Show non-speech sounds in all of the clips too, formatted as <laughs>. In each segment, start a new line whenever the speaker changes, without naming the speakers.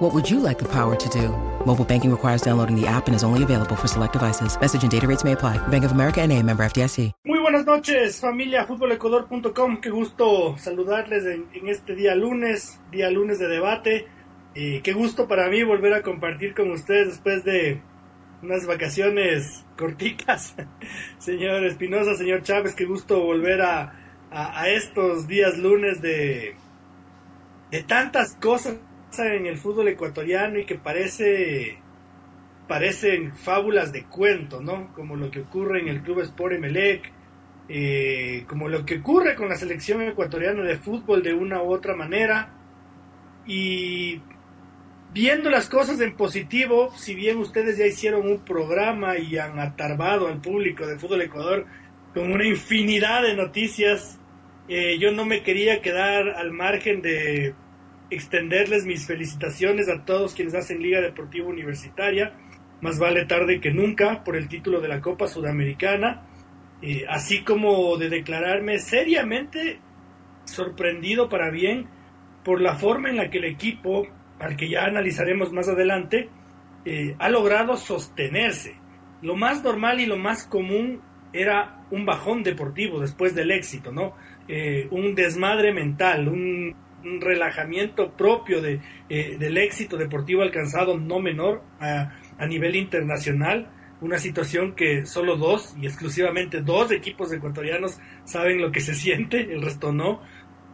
What would you like the power to do? Mobile banking requires downloading the app and is only available for select devices. Message and data rates may apply. Bank of America and a member FDIC.
Muy buenas noches, familia futbolecuador.com. Qué gusto saludarles en, en, este día lunes, día lunes de debate. Y qué gusto para mí volver a compartir con ustedes después de unas vacaciones corticas. <laughs> señor Espinosa, señor Chávez, qué gusto volver a, a, a estos días lunes de, de tantas cosas en el fútbol ecuatoriano y que parece parecen fábulas de cuento, ¿no? Como lo que ocurre en el Club Sport Emelec, eh, como lo que ocurre con la selección ecuatoriana de fútbol de una u otra manera. Y viendo las cosas en positivo, si bien ustedes ya hicieron un programa y han atarbado al público de Fútbol Ecuador con una infinidad de noticias, eh, yo no me quería quedar al margen de extenderles mis felicitaciones a todos quienes hacen Liga Deportiva Universitaria. Más vale tarde que nunca por el título de la Copa Sudamericana. Eh, así como de declararme seriamente sorprendido para bien por la forma en la que el equipo, al que ya analizaremos más adelante, eh, ha logrado sostenerse. Lo más normal y lo más común era un bajón deportivo después del éxito, ¿no? Eh, un desmadre mental, un relajamiento propio de, eh, del éxito deportivo alcanzado no menor a, a, nivel internacional, una situación que solo dos y exclusivamente dos equipos ecuatorianos saben lo que se siente, el resto no.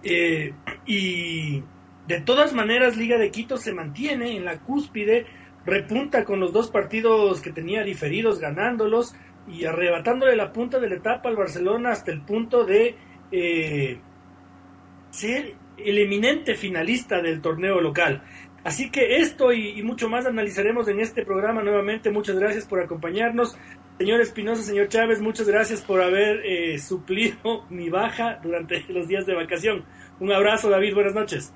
Eh, y de todas maneras Liga de Quito se mantiene en la cúspide, repunta con los dos partidos que tenía diferidos ganándolos y arrebatándole la punta de la etapa al Barcelona hasta el punto de eh, ser el eminente finalista del torneo local. Así que esto y, mucho más analizaremos en este programa nuevamente. Muchas gracias por acompañarnos. Señor Espinosa, señor Chávez, muchas gracias por haber eh, suplido <laughs> mi baja durante <laughs> los días de vacación. Un abrazo, David, buenas noches.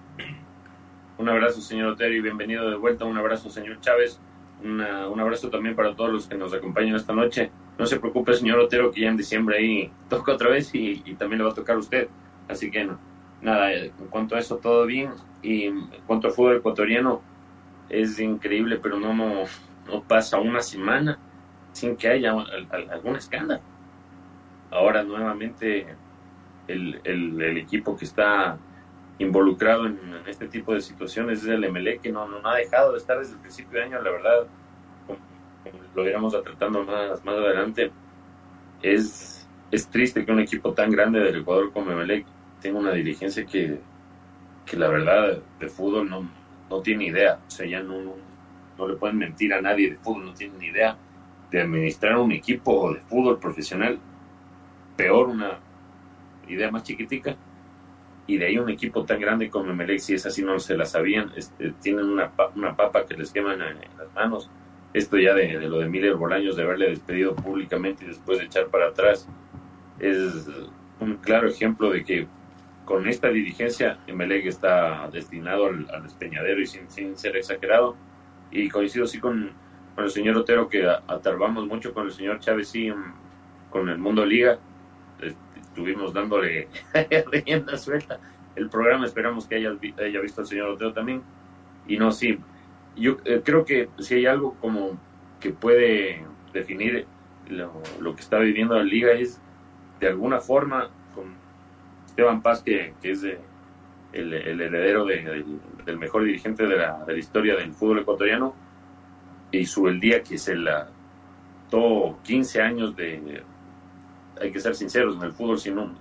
Un abrazo, señor Otero, y bienvenido de vuelta. Un abrazo, señor Chávez. Un abrazo también para todos los que nos acompañan esta noche. No se preocupe, señor Otero, que ya en diciembre ahí <laughs> toca otra vez y, y también le va a tocar a usted. Así que no, nada, en cuanto a eso todo bien. Y en cuanto al fútbol ecuatoriano, es increíble, pero no, no, no pasa una semana sin que haya algún escándalo. Ahora nuevamente el, el, equipo que está involucrado en, este tipo de situaciones es el MLE, que no, no, ha dejado de estar desde el principio de año, la verdad, como, lo iremos tratando más, más adelante, es, es triste que un equipo tan grande del Ecuador como Emelec tengo una dirigencia que, que la verdad de fútbol no, no tiene idea. O sea, ya no, no, le pueden mentir a nadie de fútbol, no tienen ni idea de administrar un equipo de fútbol profesional. Peor, una idea más chiquitica. Y de ahí un equipo tan grande como Emelec, si es así, no se la sabían. Este, tienen una, una papa que les queman en, en las manos. Esto ya de, de, lo de Miller Bolaños, de haberle despedido públicamente y después de echar para atrás, es un claro ejemplo de que con esta dirigencia, Emelec está destinado al, al despeñadero y sin, sin, ser exagerado. Y coincido sí con, con el señor Otero que atarbamos mucho con el señor Chávez, sí, con el Mundo Liga. Estuvimos dándole <laughs> rienda suelta. El programa esperamos que haya, haya visto al señor Otero también. Y no, sí, yo eh, creo que si hay algo como que puede definir lo, lo que está viviendo la liga es de alguna forma Esteban Paz, que, es el, heredero de, de, del mejor dirigente de la, de la, historia del fútbol ecuatoriano, su el día que se la todo 15 años de, hay que ser sinceros, en el fútbol sin un,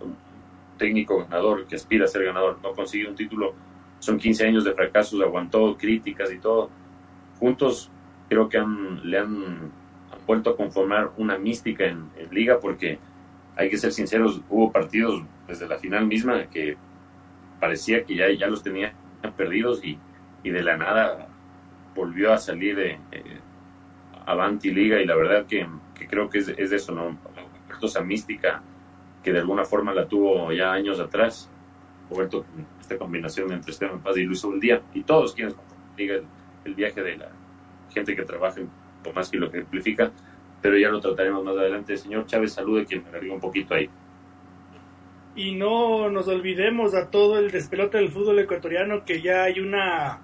técnico ganador que aspira a ser ganador no consigue un título, son 15 años de fracasos, aguantó críticas y todo. Juntos creo que han, le han, han vuelto a conformar una mística en, en liga porque hay que ser sinceros, hubo partidos desde la final misma que parecía que ya, ya los tenía perdidos y, y de la nada volvió a salir de eh, Avanti Liga y la verdad que, que creo que es, es, de eso, ¿no? Esa mística que de alguna forma la tuvo ya años atrás. Roberto, esta combinación entre Esteban Paz y Luis día y todos quienes digan el, viaje de la gente que trabaja por más que lo ejemplifica, pero ya lo trataremos más adelante. Señor Chávez, salude quien me un poquito ahí.
Y no nos olvidemos a todo el despelote del fútbol ecuatoriano que ya hay una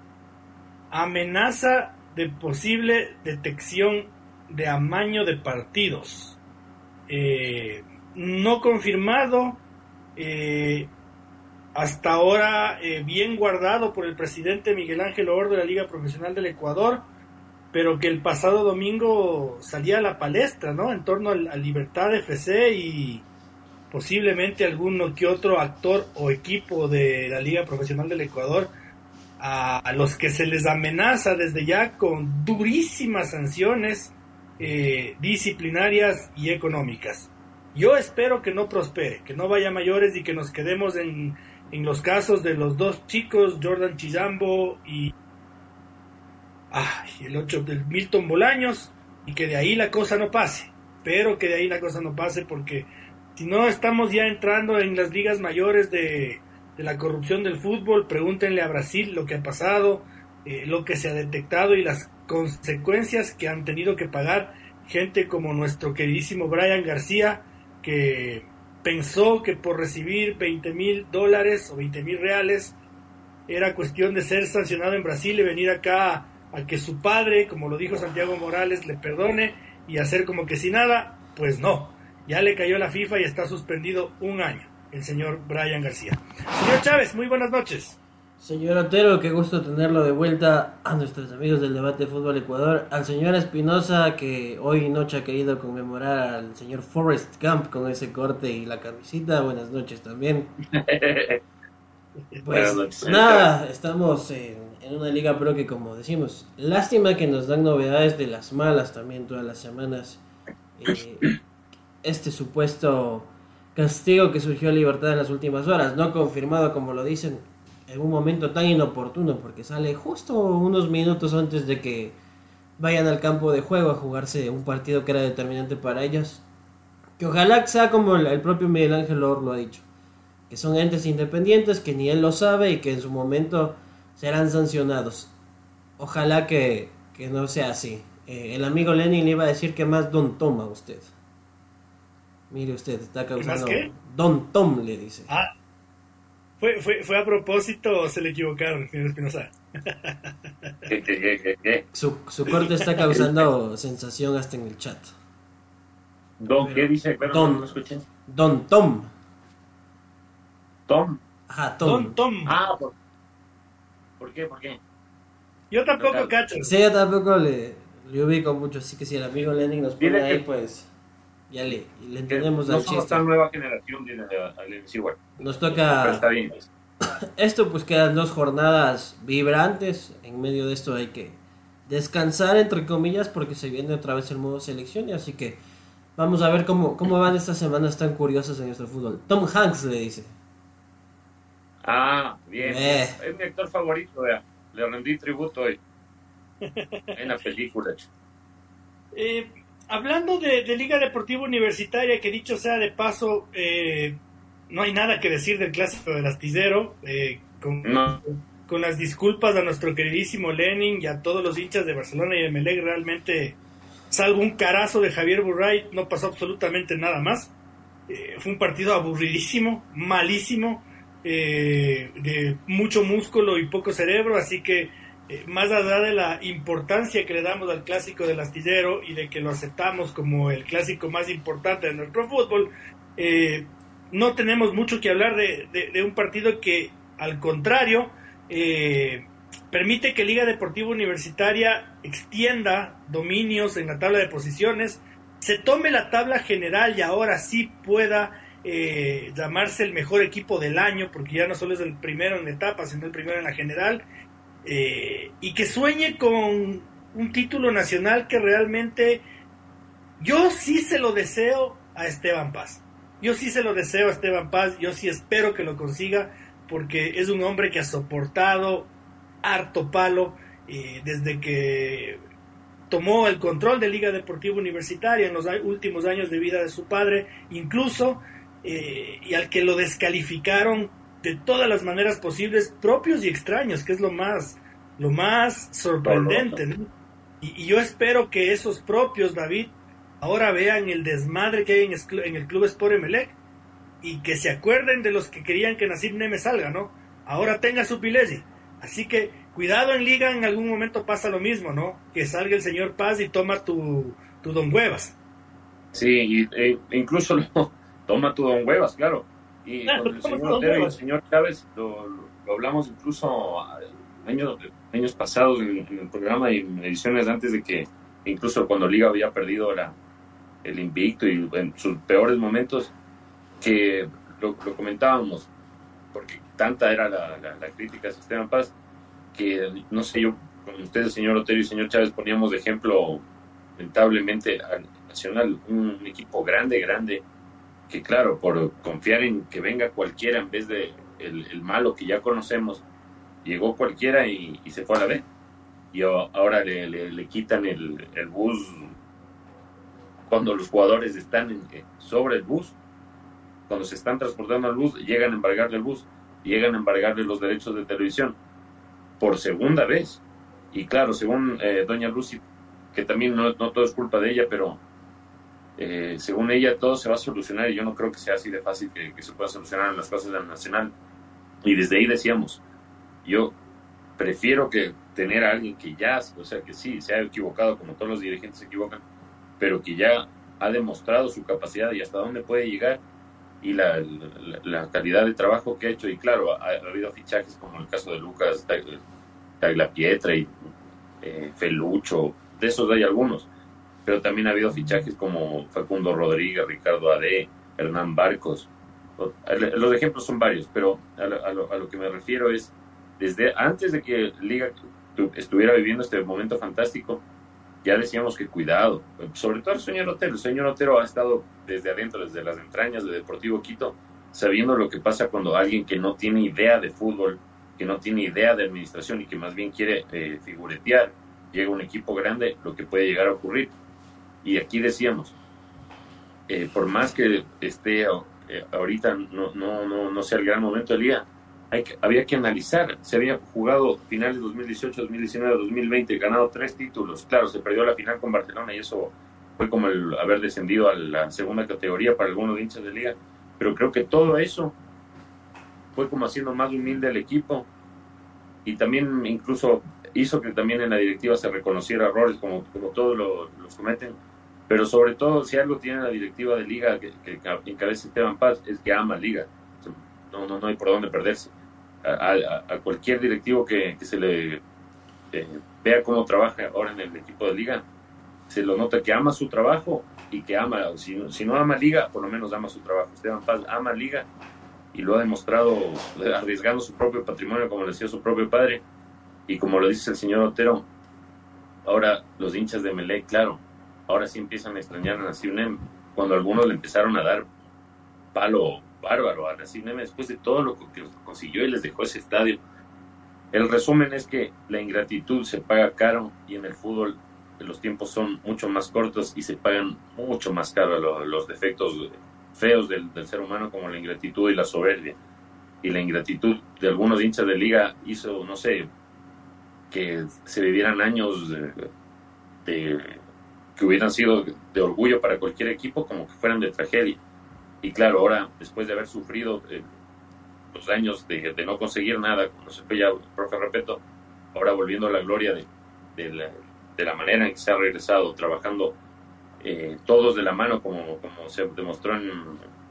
amenaza de posible detección de amaño de partidos. Eh, no confirmado, eh, hasta ahora eh, bien guardado por el presidente Miguel Ángel Oro de la Liga Profesional del Ecuador, pero que el pasado domingo salía a la palestra, ¿no? En torno al, a Libertad FC y posiblemente alguno que otro actor o equipo de la Liga Profesional del Ecuador a, los que se les amenaza desde ya con durísimas sanciones eh, disciplinarias y económicas. Yo espero que no prospere, que no vaya mayores y que nos quedemos en, en los casos de los dos chicos, Jordan Chizambo y el 8 del Milton Bolaños, y que de ahí la cosa no pase. Espero que de ahí la cosa no pase porque si no estamos ya entrando en las ligas mayores de, la corrupción del fútbol, pregúntenle a Brasil lo que ha pasado, eh, lo que se ha detectado y las consecuencias que han tenido que pagar gente como nuestro queridísimo Brian García, que pensó que por recibir 20 mil dólares o 20 mil reales era cuestión de ser sancionado en Brasil y venir acá a que su padre, como lo dijo Santiago Morales, le perdone y hacer como que si nada, pues no, ya le cayó la FIFA y está suspendido un año el señor Brian García. Señor Chávez, muy buenas noches.
Señor Otero, qué gusto tenerlo de vuelta a nuestros amigos del debate de fútbol Ecuador. Al señor Espinosa, que hoy noche ha querido conmemorar al señor Forrest Gump con ese corte y la camisita. Buenas noches también. <laughs> Pues nada, estamos en, una liga pro que como decimos, lástima que nos dan novedades de las malas también todas las semanas. Eh, este supuesto castigo que surgió a Libertad en las últimas horas, no confirmado como lo dicen, en un momento tan inoportuno, porque sale justo unos minutos antes de que vayan al campo de juego a jugarse un partido que era determinante para ellos. Que ojalá sea como el, propio Miguel Ángel Or lo ha dicho, que son entes independientes, que ni él lo sabe y que en su momento serán sancionados. Ojalá que, no sea así. Eh, el amigo Lenin le iba a decir que más don toma usted. Mire usted, está causando. Don Tom le dice.
Ah. Fue, fue, fue a propósito o se le equivocaron, señor Espinosa. <laughs>
su, su corte está causando sensación hasta en el chat.
Don, ¿qué dice?
don, no Don Tom.
Tom.
Ajá, Tom.
Don Tom.
Ah, ¿por, ¿por qué? ¿Por qué?
Yo tampoco cacho.
Sí, yo tampoco le, le ubico mucho, así que si el amigo Lenin nos pone ahí, pues ya le, le entendemos
no somos tan nueva generación de, igual.
Nos toca.
está bien.
Esto, pues quedan dos jornadas vibrantes. En medio de esto hay que descansar, entre comillas, porque se viene otra vez el modo selección. Y así que vamos a ver cómo, cómo van estas semanas tan curiosas en nuestro fútbol. Tom Hanks le dice.
Ah, bien. Eh. Es mi actor favorito, Le rendí tributo hoy. en la película.
Eh, hablando de, Liga Deportiva Universitaria, que dicho sea de paso, eh, no hay nada que decir del clásico del astillero. Eh, con, con, las disculpas a nuestro queridísimo Lenin y a todos los hinchas de Barcelona y de Melec, realmente, salvo un carazo de Javier Burray, no pasó absolutamente nada más. Eh, fue un partido aburridísimo, malísimo, de mucho músculo y poco cerebro, así que eh, más allá de la importancia que le damos al clásico del astillero y de que lo aceptamos como el clásico más importante de nuestro fútbol, eh, no tenemos mucho que hablar de, un partido que, al contrario, eh, permite que Liga Deportiva Universitaria extienda dominios en la tabla de posiciones, se tome la tabla general y ahora sí pueda llamarse el mejor equipo del año, porque ya no solo es el primero en la etapa, sino el primero en la general, eh, y que sueñe con un título nacional que realmente yo sí se lo deseo a Esteban Paz. Yo sí se lo deseo a Esteban Paz, yo sí espero que lo consiga porque es un hombre que ha soportado harto palo eh, desde que tomó el control de Liga Deportiva Universitaria en los últimos años de vida de su padre, incluso eh, y al que lo descalificaron de todas las maneras posibles, propios y extraños, que es lo más, lo más sorprendente. Y, y, yo espero que esos propios, David, ahora vean el desmadre que hay en, en el Club Sport Emelec y que se acuerden de los que querían que Nasib Neme salga, ¿no? Ahora tenga su Pilesi. Así que cuidado en liga, en algún momento pasa lo mismo, ¿no? Que salga el señor Paz y toma tu, tu Don Huevas.
Sí, e, incluso <laughs> toma tu Don Huevas, claro. Y con el <laughs> señor Otero y el señor Chávez lo, hablamos incluso años, años pasados en, el programa y en ediciones antes de que, incluso cuando Liga había perdido la, el invicto y en sus peores momentos, que lo, comentábamos, porque tanta era la, la, crítica a Esteban Paz, que no sé, yo con ustedes, señor Otero y señor Chávez, poníamos de ejemplo, lamentablemente, al Nacional, un equipo grande, grande, que claro, por confiar en que venga cualquiera en vez de el, malo que ya conocemos, llegó cualquiera y, se fue a la B. Y ahora le, le, quitan el, el, bus cuando los jugadores están sobre el bus, cuando se están transportando al bus, llegan a embargarle el bus, llegan a embargarle los derechos de televisión por segunda vez. Y claro, según eh, doña Lucy, que también no, no todo es culpa de ella, pero eh, según ella todo se va a solucionar y yo no creo que sea así de fácil que, se pueda solucionar en las cosas del Nacional. Y desde ahí decíamos, yo prefiero que tener a alguien que ya, o sea, que sí, se ha equivocado como todos los dirigentes se equivocan, pero que ya ha demostrado su capacidad y hasta dónde puede llegar y la, la, calidad de trabajo que ha hecho. Y claro, ha, habido fichajes como el caso de Lucas Pietra y eh, Felucho, de esos hay algunos pero también ha habido fichajes como Facundo Rodríguez, Ricardo Ade, Hernán Barcos. Los ejemplos son varios, pero a lo, que me refiero es, desde antes de que Liga estuviera viviendo este momento fantástico, ya decíamos que cuidado, sobre todo el señor Otero. El señor Otero ha estado desde adentro, desde las entrañas de Deportivo Quito, sabiendo lo que pasa cuando alguien que no tiene idea de fútbol, que no tiene idea de administración y que más bien quiere eh, figuretear, llega a un equipo grande, lo que puede llegar a ocurrir. Y aquí decíamos, eh, por más que esté eh, ahorita no, no, no, no, sea el gran momento del día, hay que, había que analizar. Se había jugado finales 2018, 2019, 2020, ganado tres títulos. Claro, se perdió la final con Barcelona y eso fue como el haber descendido a la segunda categoría para algunos hinchas de liga. Pero creo que todo eso fue como haciendo más humilde al equipo y también incluso hizo que también en la directiva se reconociera errores como, como todos los cometen pero sobre todo, si algo tiene la directiva de Liga que, que, encabeza Esteban Paz, es que ama Liga. No, no, no hay por dónde perderse. A, cualquier directivo que, se le eh, vea cómo trabaja ahora en el equipo de Liga, se lo nota que ama su trabajo y que ama, si, no ama Liga, por lo menos ama su trabajo. Esteban Paz ama Liga y lo ha demostrado arriesgando su propio patrimonio, como decía su propio padre. Y como lo dice el señor Otero, ahora los hinchas de Melé, claro, ahora sí empiezan a extrañar a Nassim cuando algunos le empezaron a dar palo bárbaro a Nassim después de todo lo que consiguió y les dejó ese estadio. El resumen es que la ingratitud se paga caro y en el fútbol los tiempos son mucho más cortos y se pagan mucho más caro los, defectos feos del, ser humano como la ingratitud y la soberbia. Y la ingratitud de algunos hinchas de liga hizo, no sé, que se vivieran años de que hubieran sido de orgullo para cualquier equipo como que fueran de tragedia. Y claro, ahora, después de haber sufrido eh, los años de, no conseguir nada, como se fue ya profe Repeto, ahora volviendo a la gloria de, de, la, manera en que se ha regresado, trabajando eh, todos de la mano, como, como se demostró en,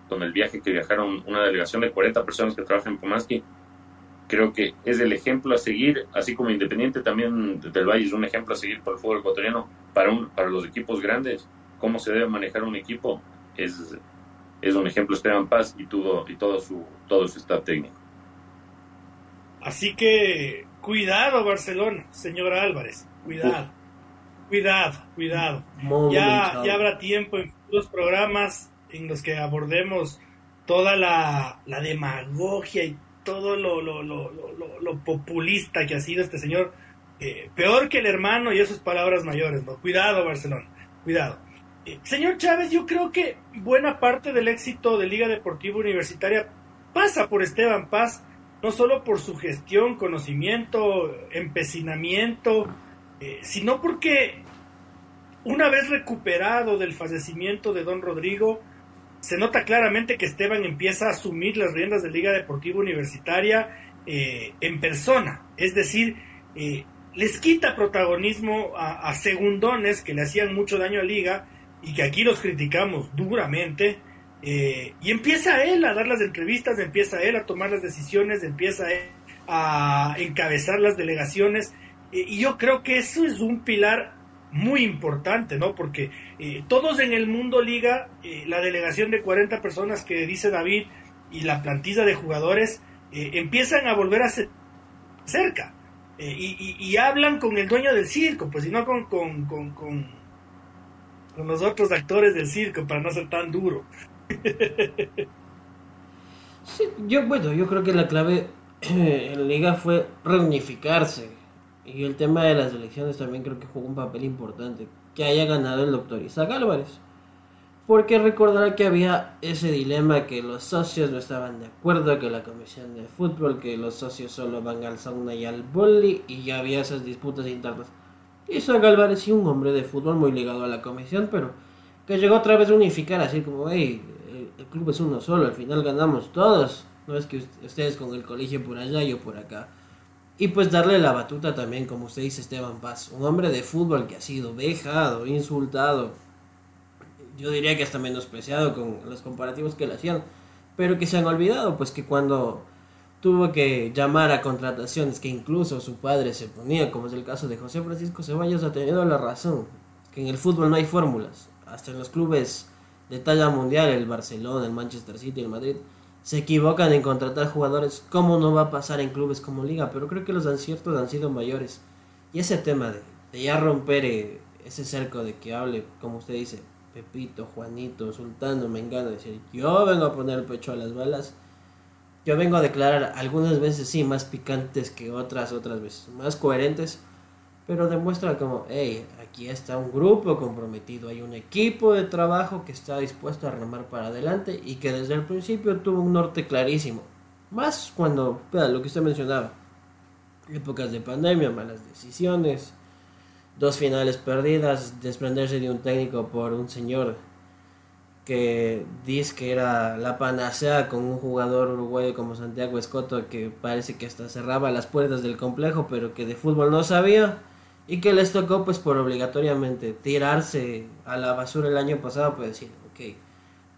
con el viaje que viajaron una delegación de 40 personas que trabajan en Pomaski, creo que es el ejemplo a seguir, así como Independiente también del Valle es un ejemplo a seguir por el fútbol ecuatoriano para, un, para los equipos grandes, cómo se debe manejar un equipo, es, es un ejemplo Esteban Paz y todo, y todo, su, todo su staff técnico.
Así que cuidado Barcelona, señora Álvarez, cuidado, cuidado, cuidado. ya, ya habrá tiempo en los programas en los que abordemos toda la, la demagogia y todo lo, lo, lo, lo, populista que ha sido este señor, eh, peor que el hermano y esas palabras mayores, ¿no? Cuidado, Barcelona, cuidado. Eh, señor Chávez, yo creo que buena parte del éxito de Liga Deportiva Universitaria pasa por Esteban Paz, no solo por su gestión, conocimiento, empecinamiento, eh, sino porque una vez recuperado del fallecimiento de don Rodrigo, se nota claramente que Esteban empieza a asumir las riendas de Liga Deportiva Universitaria eh, en persona, es decir, eh, les quita protagonismo a, segundones que le hacían mucho daño a Liga y que aquí los criticamos duramente, eh, y empieza él a dar las entrevistas, empieza él a tomar las decisiones, empieza él a encabezar las delegaciones, y yo creo que eso es un pilar muy importante, ¿no? Porque todos en el mundo liga, la delegación de 40 personas que dice David y la plantilla de jugadores, eh, empiezan a volver a ser cerca eh, y, hablan con el dueño del circo, pues si no con, con, con, con, los otros actores del circo para no ser tan duro.
yo, bueno, yo creo que la clave en Liga fue reunificarse y el tema de las elecciones también creo que jugó un papel importante. Que haya ganado el doctor Isaac Álvarez porque recordará que había ese dilema que los socios no estaban de acuerdo, que la comisión de fútbol, que los socios solo van al sauna y al boli, y ya había esas disputas internas. San Álvarez sí un hombre de fútbol muy ligado a la comisión, pero que llegó otra vez a unificar, así como, hey, el club es uno solo, al final ganamos todos, no es que ustedes con el colegio por allá, yo por acá. Y pues darle la batuta también, como usted dice, Esteban Paz, un hombre de fútbol que ha sido vejado, insultado, yo diría que hasta menospreciado con los comparativos que le hacían, pero que se han olvidado, pues que cuando tuvo que llamar a contrataciones que incluso su padre se ponía, como es el caso de José Francisco Ceballos, ha tenido la razón, que en el fútbol no hay fórmulas, hasta en los clubes de talla mundial, el Barcelona, el Manchester City, el Madrid, se equivocan en contratar jugadores, ¿cómo no va a pasar en clubes como Liga? Pero creo que los aciertos han sido mayores. Y ese tema de, de ya romper eh, ese cerco de que hable, como usted dice, Pepito, Juanito, Sultano, Mengano, decir, yo vengo a poner el pecho a las balas. Yo vengo a declarar algunas veces sí más picantes que otras, otras veces más coherentes, pero demuestra como, hey, aquí está un grupo comprometido, hay un equipo de trabajo que está dispuesto a remar para adelante y que desde el principio tuvo un norte clarísimo. Más cuando, lo que usted mencionaba, épocas de pandemia, malas decisiones, dos finales perdidas, desprenderse de un técnico por un señor que dice que era la panacea con un jugador uruguayo como Santiago Escoto que parece que hasta cerraba las puertas del complejo pero que de fútbol no sabía y que les tocó pues por obligatoriamente tirarse a la basura el año pasado pues decir ok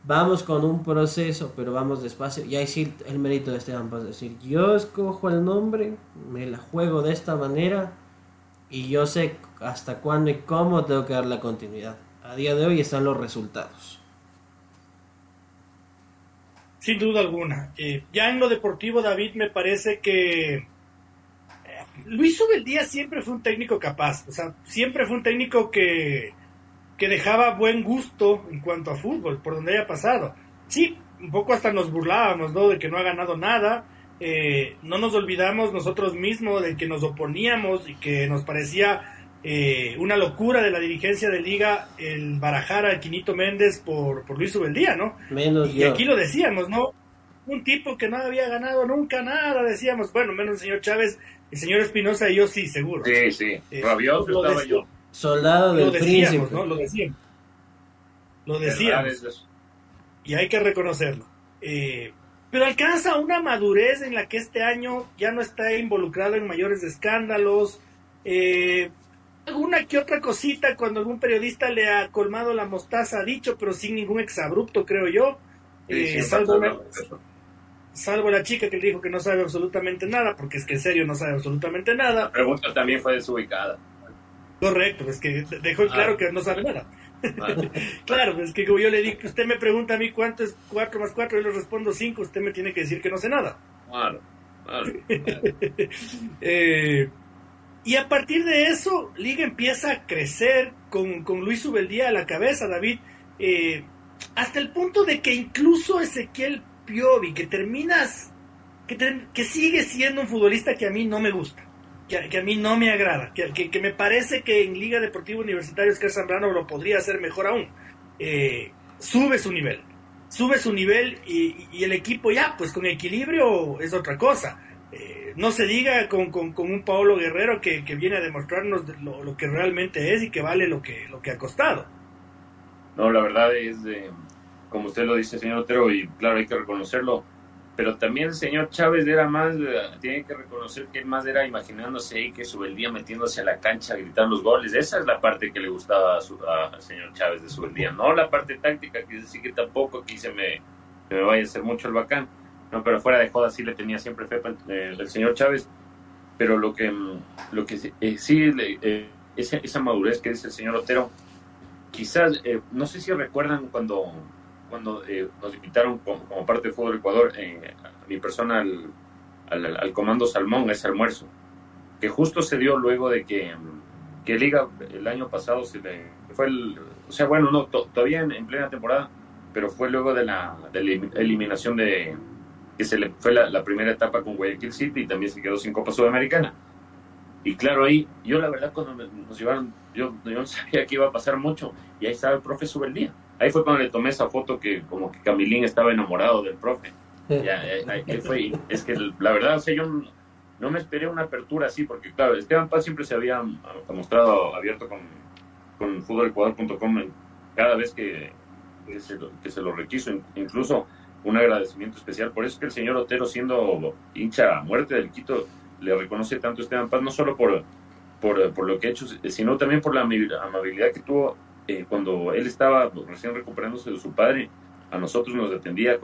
vamos con un proceso pero vamos despacio y ahí sí el mérito de Esteban Paz decir yo escojo el nombre me la juego de esta manera y yo sé hasta cuándo y cómo tengo que dar la continuidad. A día de hoy están los resultados.
Sin duda alguna. Eh, ya en lo deportivo, David, me parece que Luis Ubeldía siempre fue un técnico capaz. O sea, siempre fue un técnico que, que dejaba buen gusto en cuanto a fútbol, por donde haya pasado. Sí, un poco hasta nos burlábamos, ¿no? De que no ha ganado nada eh, no nos olvidamos nosotros mismos de que nos oponíamos y que nos parecía eh, una locura de la dirigencia de liga el barajar a Quinito Méndez por, por Luis Ubeldía, ¿no?
Menos
y aquí lo decíamos, ¿no? Un tipo que no había ganado nunca nada, decíamos, bueno, menos el señor Chávez, el señor Espinosa y yo sí, seguro.
Sí, sí, eh, rabioso estaba yo.
Soldado del
lo decíamos, ¿no? Lo decíamos. Lo decíamos. Y hay que reconocerlo. Eh, pero alcanza una madurez en la que este año ya no está involucrado en mayores escándalos. Eh, alguna que otra cosita cuando algún periodista le ha colmado la mostaza ha dicho, pero sin ningún exabrupto, creo yo. Eh, salvo, salvo, la chica que le dijo que no sabe absolutamente nada, porque es que en serio no sabe absolutamente nada.
La pregunta también fue desubicada.
Correcto, es que dejó claro ah. que no sabe nada. <laughs> claro, es que como yo le digo, usted me pregunta a mí cuánto es 4 más 4, yo le respondo 5, usted me tiene que decir que no sé nada.
Claro, claro. <laughs>
Eh, y a partir de eso, Liga empieza a crecer con, con Luis Ubeldía a la cabeza, David, eh, hasta el punto de que incluso Ezequiel Piovi, que terminas, que, que sigue siendo un futbolista que a mí no me gusta que, a mí no me agrada, que, que, me parece que en Liga Deportiva Universitaria Oscar Zambrano lo podría hacer mejor aún. eh, sube su nivel. Sube su nivel y, el equipo ya, pues con equilibrio es otra cosa. Eh, no se diga con, con, un Paolo Guerrero que, viene a demostrarnos lo, que realmente es y que vale lo que, lo que ha costado.
No, la verdad es, como usted lo dice, señor Otero, y claro, hay que reconocerlo, pero también el señor Chávez era más, eh, tiene que reconocer que más era imaginándose ahí que día metiéndose a la cancha a gritar los goles. Esa es la parte que le gustaba al señor Chávez de día, no la parte táctica, que decir que tampoco aquí se me, me vaya a hacer mucho el bacán, no, pero fuera de joda sí le tenía siempre fe eh, el señor Chávez, pero lo que, mm, lo que eh, sí, esa, esa madurez que dice el señor Otero, quizás, no sé si recuerdan cuando cuando eh, nos invitaron como, parte de Fútbol Ecuador, eh, a mi persona al, al, Comando Salmón, ese almuerzo, que justo se dio luego de que, que Liga el año pasado se le, fue el, o sea, bueno, no, todavía en, plena temporada, pero fue luego de la, de la eliminación de, que se le fue la, primera etapa con Guayaquil City y también se quedó sin Copa Sudamericana. Y claro, ahí, yo la verdad cuando nos llevaron, yo, yo no <laughs> sabía que iba a pasar mucho, y ahí estaba el profe Subeldía Ahí fue cuando le tomé esa foto que como que Camilín estaba enamorado del profe. Ya, ahí, fue. Es que la verdad, o sea, yo no, me esperé una apertura así, porque claro, Esteban Paz siempre se había mostrado abierto con, con futbolecuador.com cada vez que, que, se, que se lo requiso, incluso un agradecimiento especial. Por eso es que el señor Otero, siendo hincha a muerte del Quito, le reconoce tanto a Esteban Paz, no solo por, por, por lo que ha hecho, sino también por la amabilidad que tuvo eh, cuando él estaba recién recuperándose de su padre, a nosotros nos defendía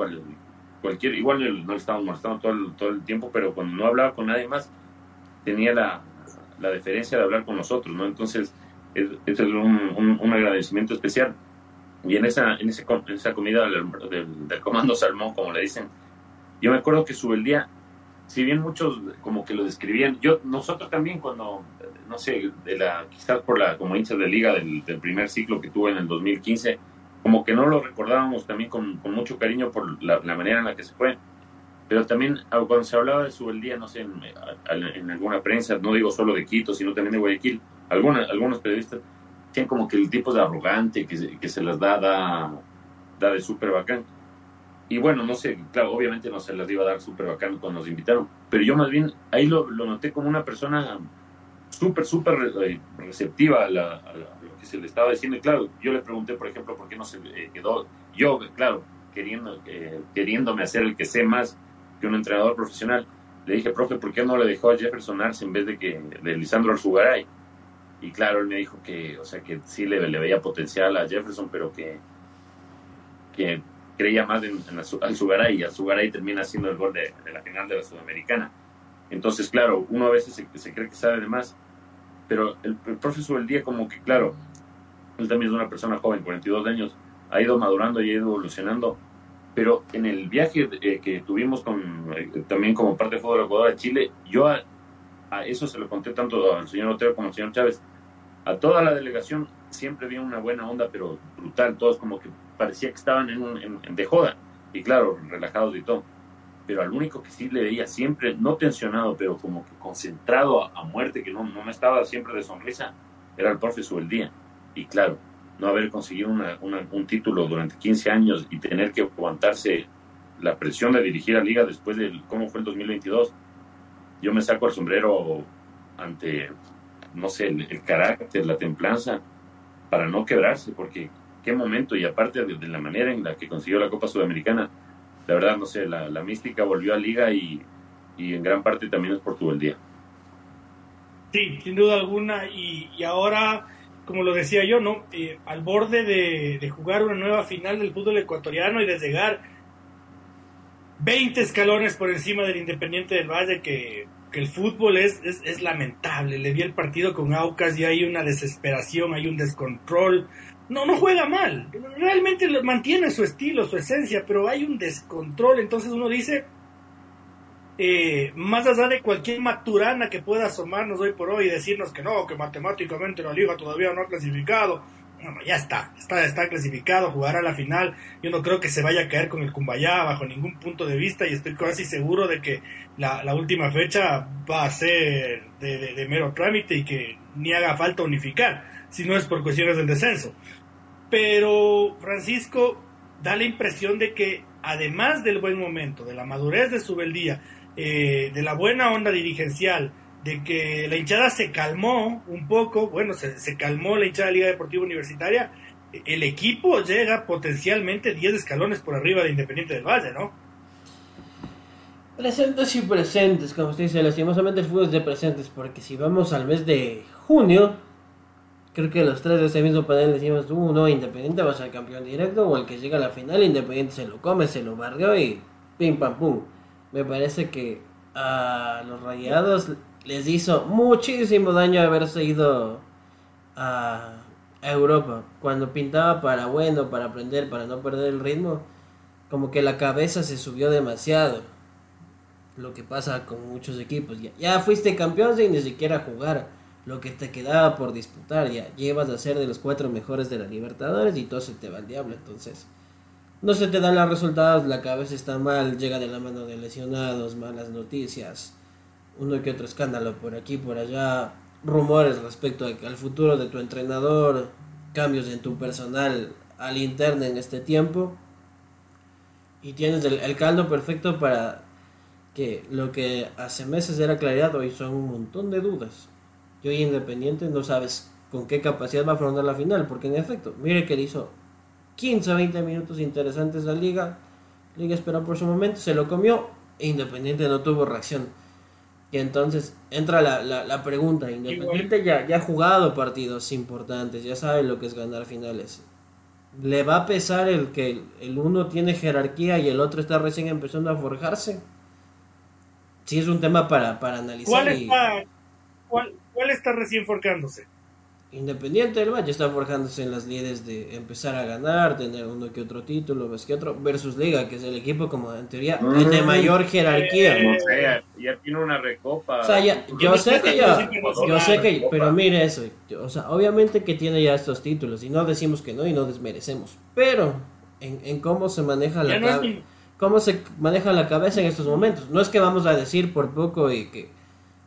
cualquier, igual no le estábamos molestando todo el, todo el tiempo, pero cuando no hablaba con nadie más, tenía la, la deferencia de hablar con nosotros, ¿no? Entonces, es, es un, un, agradecimiento especial. Y en esa, en, ese, en esa comida del, del, comando Salmón, como le dicen, yo me acuerdo que el día si bien muchos como que lo describían, yo nosotros también cuando, no sé, de la, quizás por la, como hinchas de liga del, primer ciclo que tuve en el 2015, como que no lo recordábamos también con, mucho cariño por la, manera en la que se fue. Pero también ah, cuando se hablaba de su día, no sé, en, alguna prensa, no digo solo de Quito, sino también de Guayaquil, algunos, algunos periodistas tienen como que el tipo de arrogante que que se las da, da, da de súper bacán y bueno, no sé, claro, obviamente no se las iba a dar súper bacán cuando nos invitaron, pero yo más bien ahí lo, noté como una persona súper, súper eh, receptiva a, lo que se le estaba diciendo. Y claro, yo le pregunté, por ejemplo, por qué no se eh, quedó, yo, claro, queriendo, eh, queriéndome hacer el que sé más que un entrenador profesional, le dije, profe, ¿por qué no le dejó a Jefferson Arce en vez de que de Lisandro Arzugaray? Y claro, él me dijo que, o sea, que sí le, le veía potencial a Jefferson, pero que, que creía más en, en Alzugaray y Alzugaray termina siendo el gol de, la final de la Sudamericana. Entonces, claro, uno a veces se, cree que sabe de más, pero el, el profesor del día como que, claro, él también es una persona joven, 42 años, ha ido madurando y ha ido evolucionando, pero en el viaje eh, que tuvimos con, eh, también como parte de Fútbol Ecuador a Chile, yo a, a, eso se lo conté tanto al señor Otero como al señor Chávez, a toda la delegación siempre había una buena onda, pero brutal, todos como que parecía que estaban en, un, de joda, y claro, relajados y todo. Pero al único que sí le veía siempre, no tensionado, pero como concentrado a, muerte, que no, no me estaba siempre de sonrisa, era el profe día Y claro, no haber conseguido un título durante 15 años y tener que aguantarse la presión de dirigir a Liga después de cómo fue el 2022, yo me saco el sombrero ante, no sé, el carácter, la templanza, para no quebrarse, porque qué momento, y aparte de, la manera en la que consiguió la Copa Sudamericana, la verdad, no sé, la, mística volvió a Liga y, en gran parte también es por tu día.
Sí, sin duda alguna, y, ahora, como lo decía yo, ¿no? Eh, al borde de, jugar una nueva final del fútbol ecuatoriano y de llegar 20 escalones por encima del Independiente del Valle, que, el fútbol es, es, es, lamentable. Le vi el partido con Aucas y hay una desesperación, hay un descontrol, no, no juega mal. Realmente mantiene su estilo, su esencia, pero hay un descontrol. Entonces uno dice, eh, más allá de cualquier maturana que pueda asomarnos hoy por hoy y decirnos que no, que matemáticamente la liga todavía no ha clasificado. Bueno, ya está, está, está clasificado, jugará la final. Yo no creo que se vaya a caer con el Cumbayá bajo ningún punto de vista y estoy casi seguro de que la, última fecha va a ser de mero trámite y que ni haga falta unificar si no es por cuestiones del descenso. pero Francisco da la impresión de que además del buen momento, de la madurez de su beldía, eh, de la buena onda dirigencial, de que la hinchada se calmó un poco, bueno, se, se calmó la hinchada de Liga Deportiva Universitaria, el equipo llega potencialmente 10 escalones por arriba de Independiente del Valle, ¿no?
Presentes y presentes, como usted dice, lastimosamente el fútbol es de presentes, porque si vamos al mes de junio, creo que los tres de ese mismo panel decimos, uno, Independiente va a ser campeón directo, o el que llega a la final, Independiente se lo come, se lo barrió y pim pam pum. Me parece que a los rayados les hizo muchísimo daño haberse ido a Europa. Cuando pintaba para bueno, para aprender, para no perder el ritmo, como que la cabeza se subió demasiado. Lo que pasa con muchos equipos. Ya fuiste campeón sin ni siquiera jugar. Lo que te quedaba por disputar. Ya llevas a ser de los cuatro mejores de la Libertadores y todo se te va al diablo. Entonces, no se te dan los resultados. La cabeza está mal. Llega de la mano de lesionados, malas noticias. Uno que otro escándalo por aquí, por allá rumores respecto al futuro de tu entrenador, cambios en tu personal al interno en este tiempo. Y tienes el, caldo perfecto para que lo que hace meses era claridad, hoy son un montón de dudas. Y hoy Independiente no sabes con qué capacidad va a afrontar la final, porque en efecto, mire que le hizo 15 20 minutos interesantes la liga. Liga esperó por su momento, se lo comió e Independiente no tuvo reacción. Y entonces entra la, la, pregunta, Independiente ya, ya ha jugado partidos importantes, ya sabe lo que es ganar finales. ¿Le va a pesar el que el uno tiene jerarquía y el otro está recién empezando a forjarse? Sí, es un tema para, para analizar.
¿Cuál está, cuál, cuál está recién forjándose?
Independiente del Valle está forjándose en las lides de empezar a ganar, tener uno que otro título, ves que otro, versus Liga, que es el equipo como en teoría de mayor jerarquía.
No ya tiene una recopa.
O sea, yo sé que ya, yo sé que, pero mire eso, o sea, obviamente que tiene ya estos títulos y no decimos que no y no desmerecemos, pero en, en cómo se maneja la cabeza, cómo se maneja la cabeza en estos momentos, no es que vamos a decir por poco y que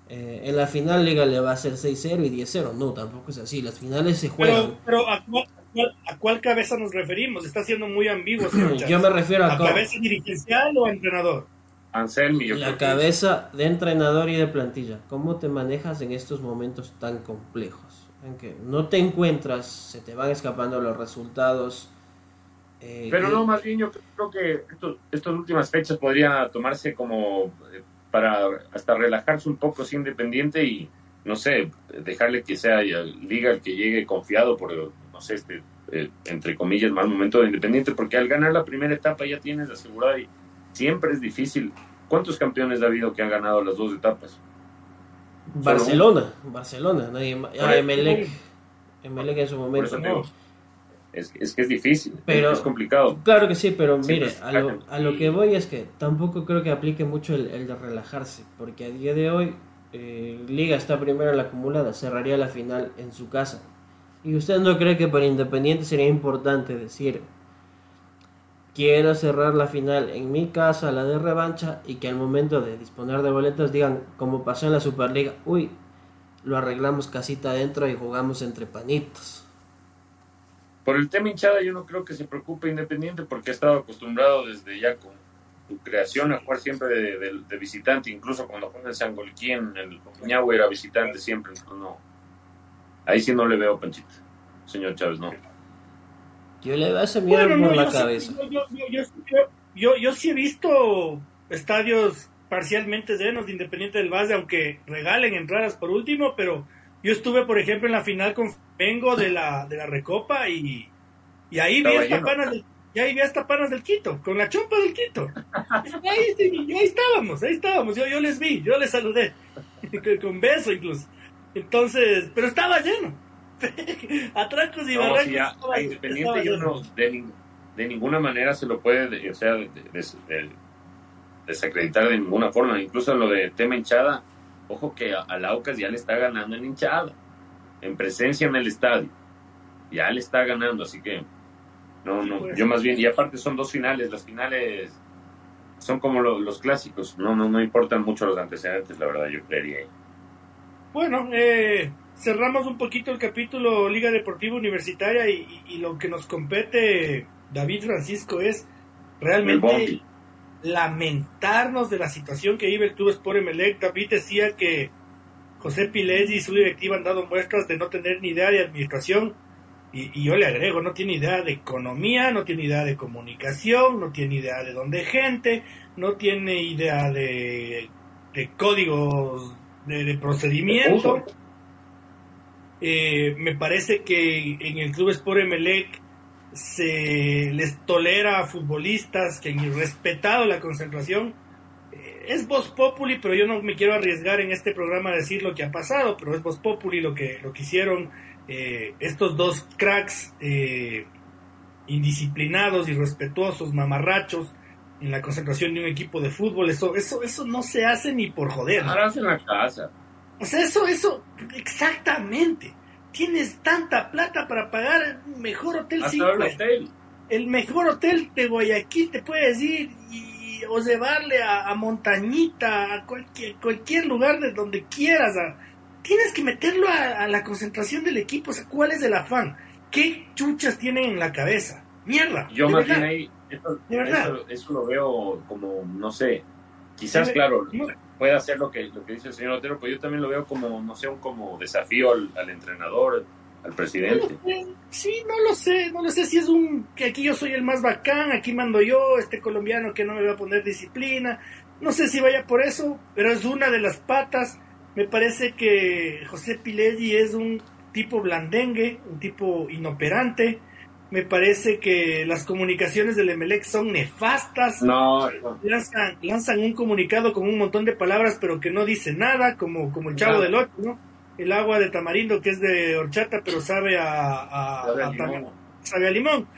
eh, en la final Liga le va a ser 6-0 y 10-0. No, tampoco es así. Las finales se juegan.
Pero, ¿a, cuál, cabeza nos referimos? Está siendo muy ambiguo. <clears throat>
Yo me refiero a...
¿A cabeza dirigencial o a entrenador?
Anselmi,
La cabeza de entrenador y de plantilla. ¿Cómo te manejas en estos momentos tan complejos? En que no te encuentras, se te van escapando los resultados.
Eh, pero no, más bien yo creo que estas últimas fechas podría tomarse como eh, para hasta relajarse un poco, sin independiente y, no sé, dejarle que sea Liga el que llegue confiado por, no sé, este, eh, entre comillas, mal momento de Independiente, porque al ganar la primera etapa ya tienes asegurada y siempre es difícil. ¿Cuántos campeones ha habido que han ganado las dos etapas?
Barcelona, Barcelona, nadie. Ah, Emelec, Emelec en su momento
es, es que es difícil, pero, es complicado.
Claro que sí, pero mire, a lo, a lo, que voy es que tampoco creo que aplique mucho el, el de relajarse, porque a día de hoy eh, Liga está primero en la acumulada, cerraría la final en su casa. ¿Y usted no cree que para Independiente sería importante decir, quiero cerrar la final en mi casa, la de revancha, y que al momento de disponer de boletos digan, como pasó en la Superliga, uy, lo arreglamos casita adentro y jugamos entre panitos?
Por el tema hinchada yo no creo que se preocupe Independiente porque ha estado acostumbrado desde ya con su creación a jugar siempre de, visitante, incluso cuando juega el Sangolquí en el Ñahue era visitante siempre, no. Ahí sí no le veo Panchita, señor Chávez, no.
Yo le veo ese miedo por la cabeza.
yo, yo, sí he visto estadios parcialmente llenos de Independiente del Valle, aunque regalen entradas por último, pero yo estuve, por ejemplo, en la final con vengo de la, de la Recopa y, y ahí vi hasta panas del, y ahí vi hasta panas del Quito, con la chompa del Quito. Ahí, ahí estábamos, ahí estábamos, yo, yo les vi, yo les saludé, <laughs> con beso incluso. Entonces, pero estaba lleno. <laughs> Atracos y no,
barrancos. Independiente yo no, de, de, ninguna manera se lo puede, o sea, desacreditar de ninguna forma. Incluso lo de tema hinchada, ojo que a, Laucas ya le está ganando en hinchada en presencia en el estadio. Ya le está ganando, así que no, no, pues yo más bien, y aparte son dos finales, las finales son como los clásicos, no, no, no importan mucho los antecedentes, la verdad, yo creería.
Bueno, eh, cerramos un poquito el capítulo Liga Deportiva Universitaria y, lo que nos compete, David Francisco, es realmente lamentarnos de la situación que vive el Club Sport Emelec. David decía que José Pilés y su directiva han dado muestras de no tener ni idea de administración. Y, yo le agrego, no tiene idea de economía, no tiene idea de comunicación, no tiene idea de dónde gente, no tiene idea de, códigos de, procedimiento. Eh, me parece que en el Club Sport Emelec se les tolera a futbolistas que han respetado la concentración. Eh, es voz populi, pero yo no me quiero arriesgar en este programa a decir lo que ha pasado, pero es voz populi lo que, lo que hicieron eh, estos dos cracks indisciplinados, irrespetuosos, mamarrachos en la concentración de un equipo de fútbol. Eso, eso, eso no se hace ni por joder.
Ahora en la casa.
O sea, eso, eso, exactamente. Tienes tanta plata para pagar el mejor hotel el mejor hotel de Guayaquil te puedes ir y, o llevarle a, Montañita, a cualquier, cualquier lugar de donde quieras. tienes que meterlo a, la concentración del equipo. O sea, ¿cuál es el afán? ¿Qué chuchas tienen en la cabeza? Mierda.
Yo más bien ahí, eso, lo veo como, no sé, quizás, claro, puede hacer lo que, lo que dice el señor Otero, pero yo también lo veo como, no sé, un como desafío al, entrenador, al presidente.
Sí, no lo sé, no lo sé si es un que aquí yo soy el más bacán, aquí mando yo, este colombiano que no me va a poner disciplina, no sé si vaya por eso, pero es una de las patas. Me parece que José Pilelli es un tipo blandengue, un tipo inoperante, me parece que las comunicaciones del Emelec son nefastas.
No,
Lanzan, un comunicado con un montón de palabras, pero que no dice nada, como, como el chavo del ocho, ¿no? El agua de tamarindo que es de horchata, pero sabe a, sabe, a limón.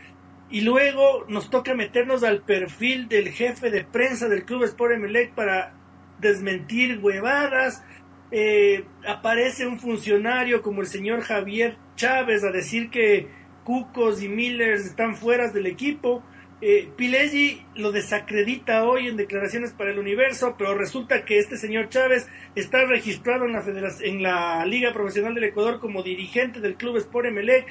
Y luego nos toca meternos al perfil del jefe de prensa del Club Sport Emelec para desmentir huevadas. Eh, aparece un funcionario como el señor Javier Chávez a decir que Cucos y Millers están fuera del equipo. Eh, lo desacredita hoy en declaraciones para el universo, pero resulta que este señor Chávez está registrado en la, en la Liga Profesional del Ecuador como dirigente del Club Sport Emelec.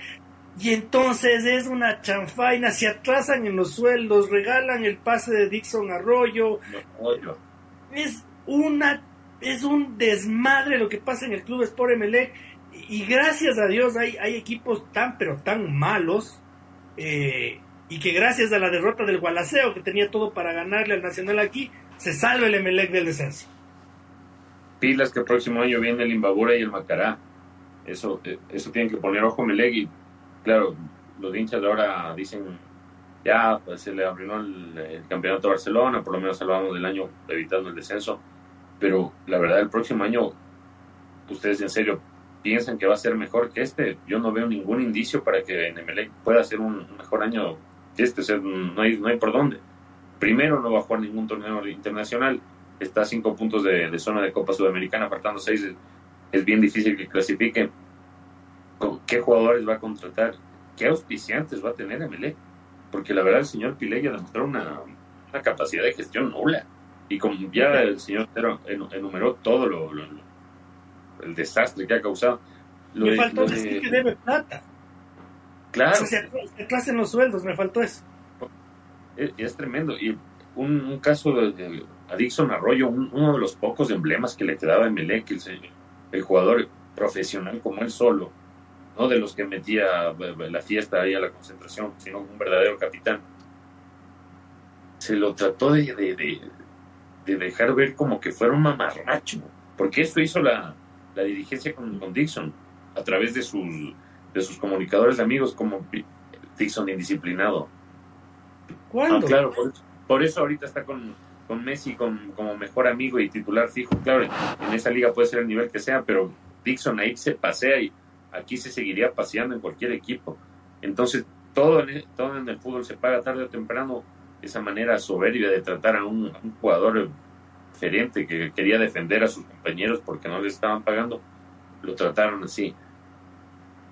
Y entonces es una chanfaina, se atrasan en los sueldos, regalan el pase de Dixon Arroyo. Es una es un desmadre lo que pasa en el Club Sport Emelec y gracias a Dios hay, hay equipos tan pero tan malos eh, y que gracias a la derrota del Gualaceo que tenía todo para ganarle al Nacional aquí, se salva el Emelec del descenso.
Pilas que el próximo año viene el Imbabura y el Macará. Eso, eh, eso tienen que poner ojo Emelec y claro, los hinchas de ahora dicen ya pues, se le abrió el, campeonato Barcelona, por lo menos salvamos del año evitando el descenso, pero la verdad el próximo año, ustedes en serio piensan que va a ser mejor que este, yo no veo ningún indicio para que Emelec pueda hacer un mejor año que este, o sea, no hay, no hay por dónde. Primero, no va a jugar ningún torneo internacional, está a cinco puntos de, zona de Copa Sudamericana, apartando seis, es, bien difícil que clasifique. ¿Qué jugadores va a contratar? ¿Qué auspiciantes va a tener Emelec? Porque la verdad el señor Pileya demostró una, una capacidad de gestión nula. Y como ya el señor enumeró todo lo el desastre que ha causado.
me faltó decir que debe plata.
Claro.
O sea, se los sueldos, me faltó eso.
Es, tremendo. Y un, caso de, Adixon Arroyo, uno de los pocos emblemas que le quedaba a Melec, el, el jugador profesional como él solo, no de los que metía la fiesta ahí a la concentración, sino un verdadero capitán. Se lo trató de, de, de dejar ver como que fuera un mamarracho, porque eso hizo la, la dirigencia con, Dixon a través de sus, de sus comunicadores de amigos como Dixon indisciplinado.
¿Cuándo?
Ah, claro, por eso, ahorita está con, con Messi con, como mejor amigo y titular fijo. Claro, en esa liga puede ser el nivel que sea, pero Dixon ahí se pasea y aquí se seguiría paseando en cualquier equipo. Entonces, todo en, todo en el fútbol se paga tarde o temprano esa manera soberbia de tratar a un, a un jugador diferente, que quería defender a sus compañeros porque no les estaban pagando, lo trataron así.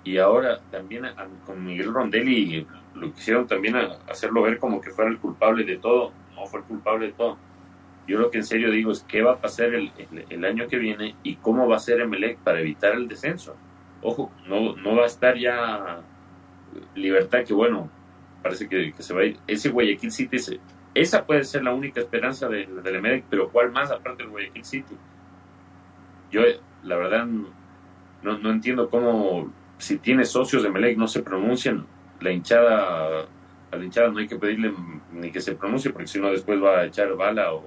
Y ahora también con Miguel Rondelli lo quisieron también hacerlo ver como que fuera el culpable de todo, no fue el culpable de todo. Yo lo que en serio digo es qué va a pasar el, año que viene y cómo va a ser Emelec para evitar el descenso. ojo, no, no va a estar ya Libertad, que bueno, parece que, se va a ir. Ese Guayaquil City, esa puede ser la única esperanza del de Emelec, pero ¿cuál más aparte del Guayaquil City? Yo, la verdad, no, no entiendo cómo, si tiene socios de Emelec, no se pronuncian. La hinchada, a la hinchada no hay que pedirle ni que se pronuncie, porque si no, después va a echar bala o,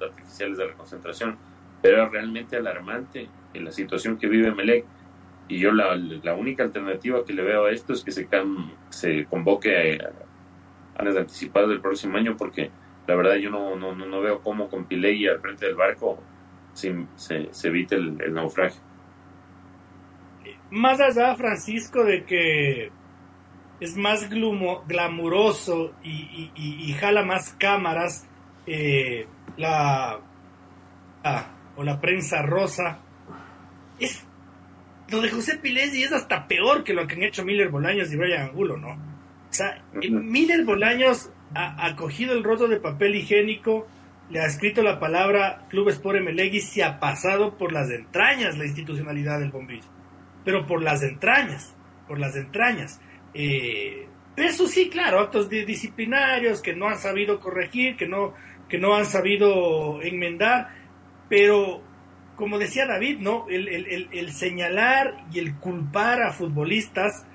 artificiales de la concentración. Pero es realmente alarmante en la situación que vive Emelec y yo la, la, única alternativa que le veo a esto es que se, se convoque a, las anticipadas del próximo año, porque la verdad yo no, no, no veo cómo con Pilegui al frente del barco se, se, evite el, naufragio.
Más allá, Francisco, de que es más glumo, glamuroso y, jala más cámaras eh, la, o la prensa rosa, es lo de José Pilesi es hasta peor que lo que han hecho Miller Bolaños y Brian Angulo, ¿no? O sea, Miller Bolaños ha, cogido el roto de papel higiénico, le ha escrito la palabra Club Sport Emelec y se ha pasado por las entrañas la institucionalidad del bombillo. Pero por las entrañas, por las entrañas. Eh, eso sí, claro, actos disciplinarios que no han sabido corregir, que no, que no han sabido enmendar, pero como decía David, ¿no? El, señalar y el culpar a futbolistas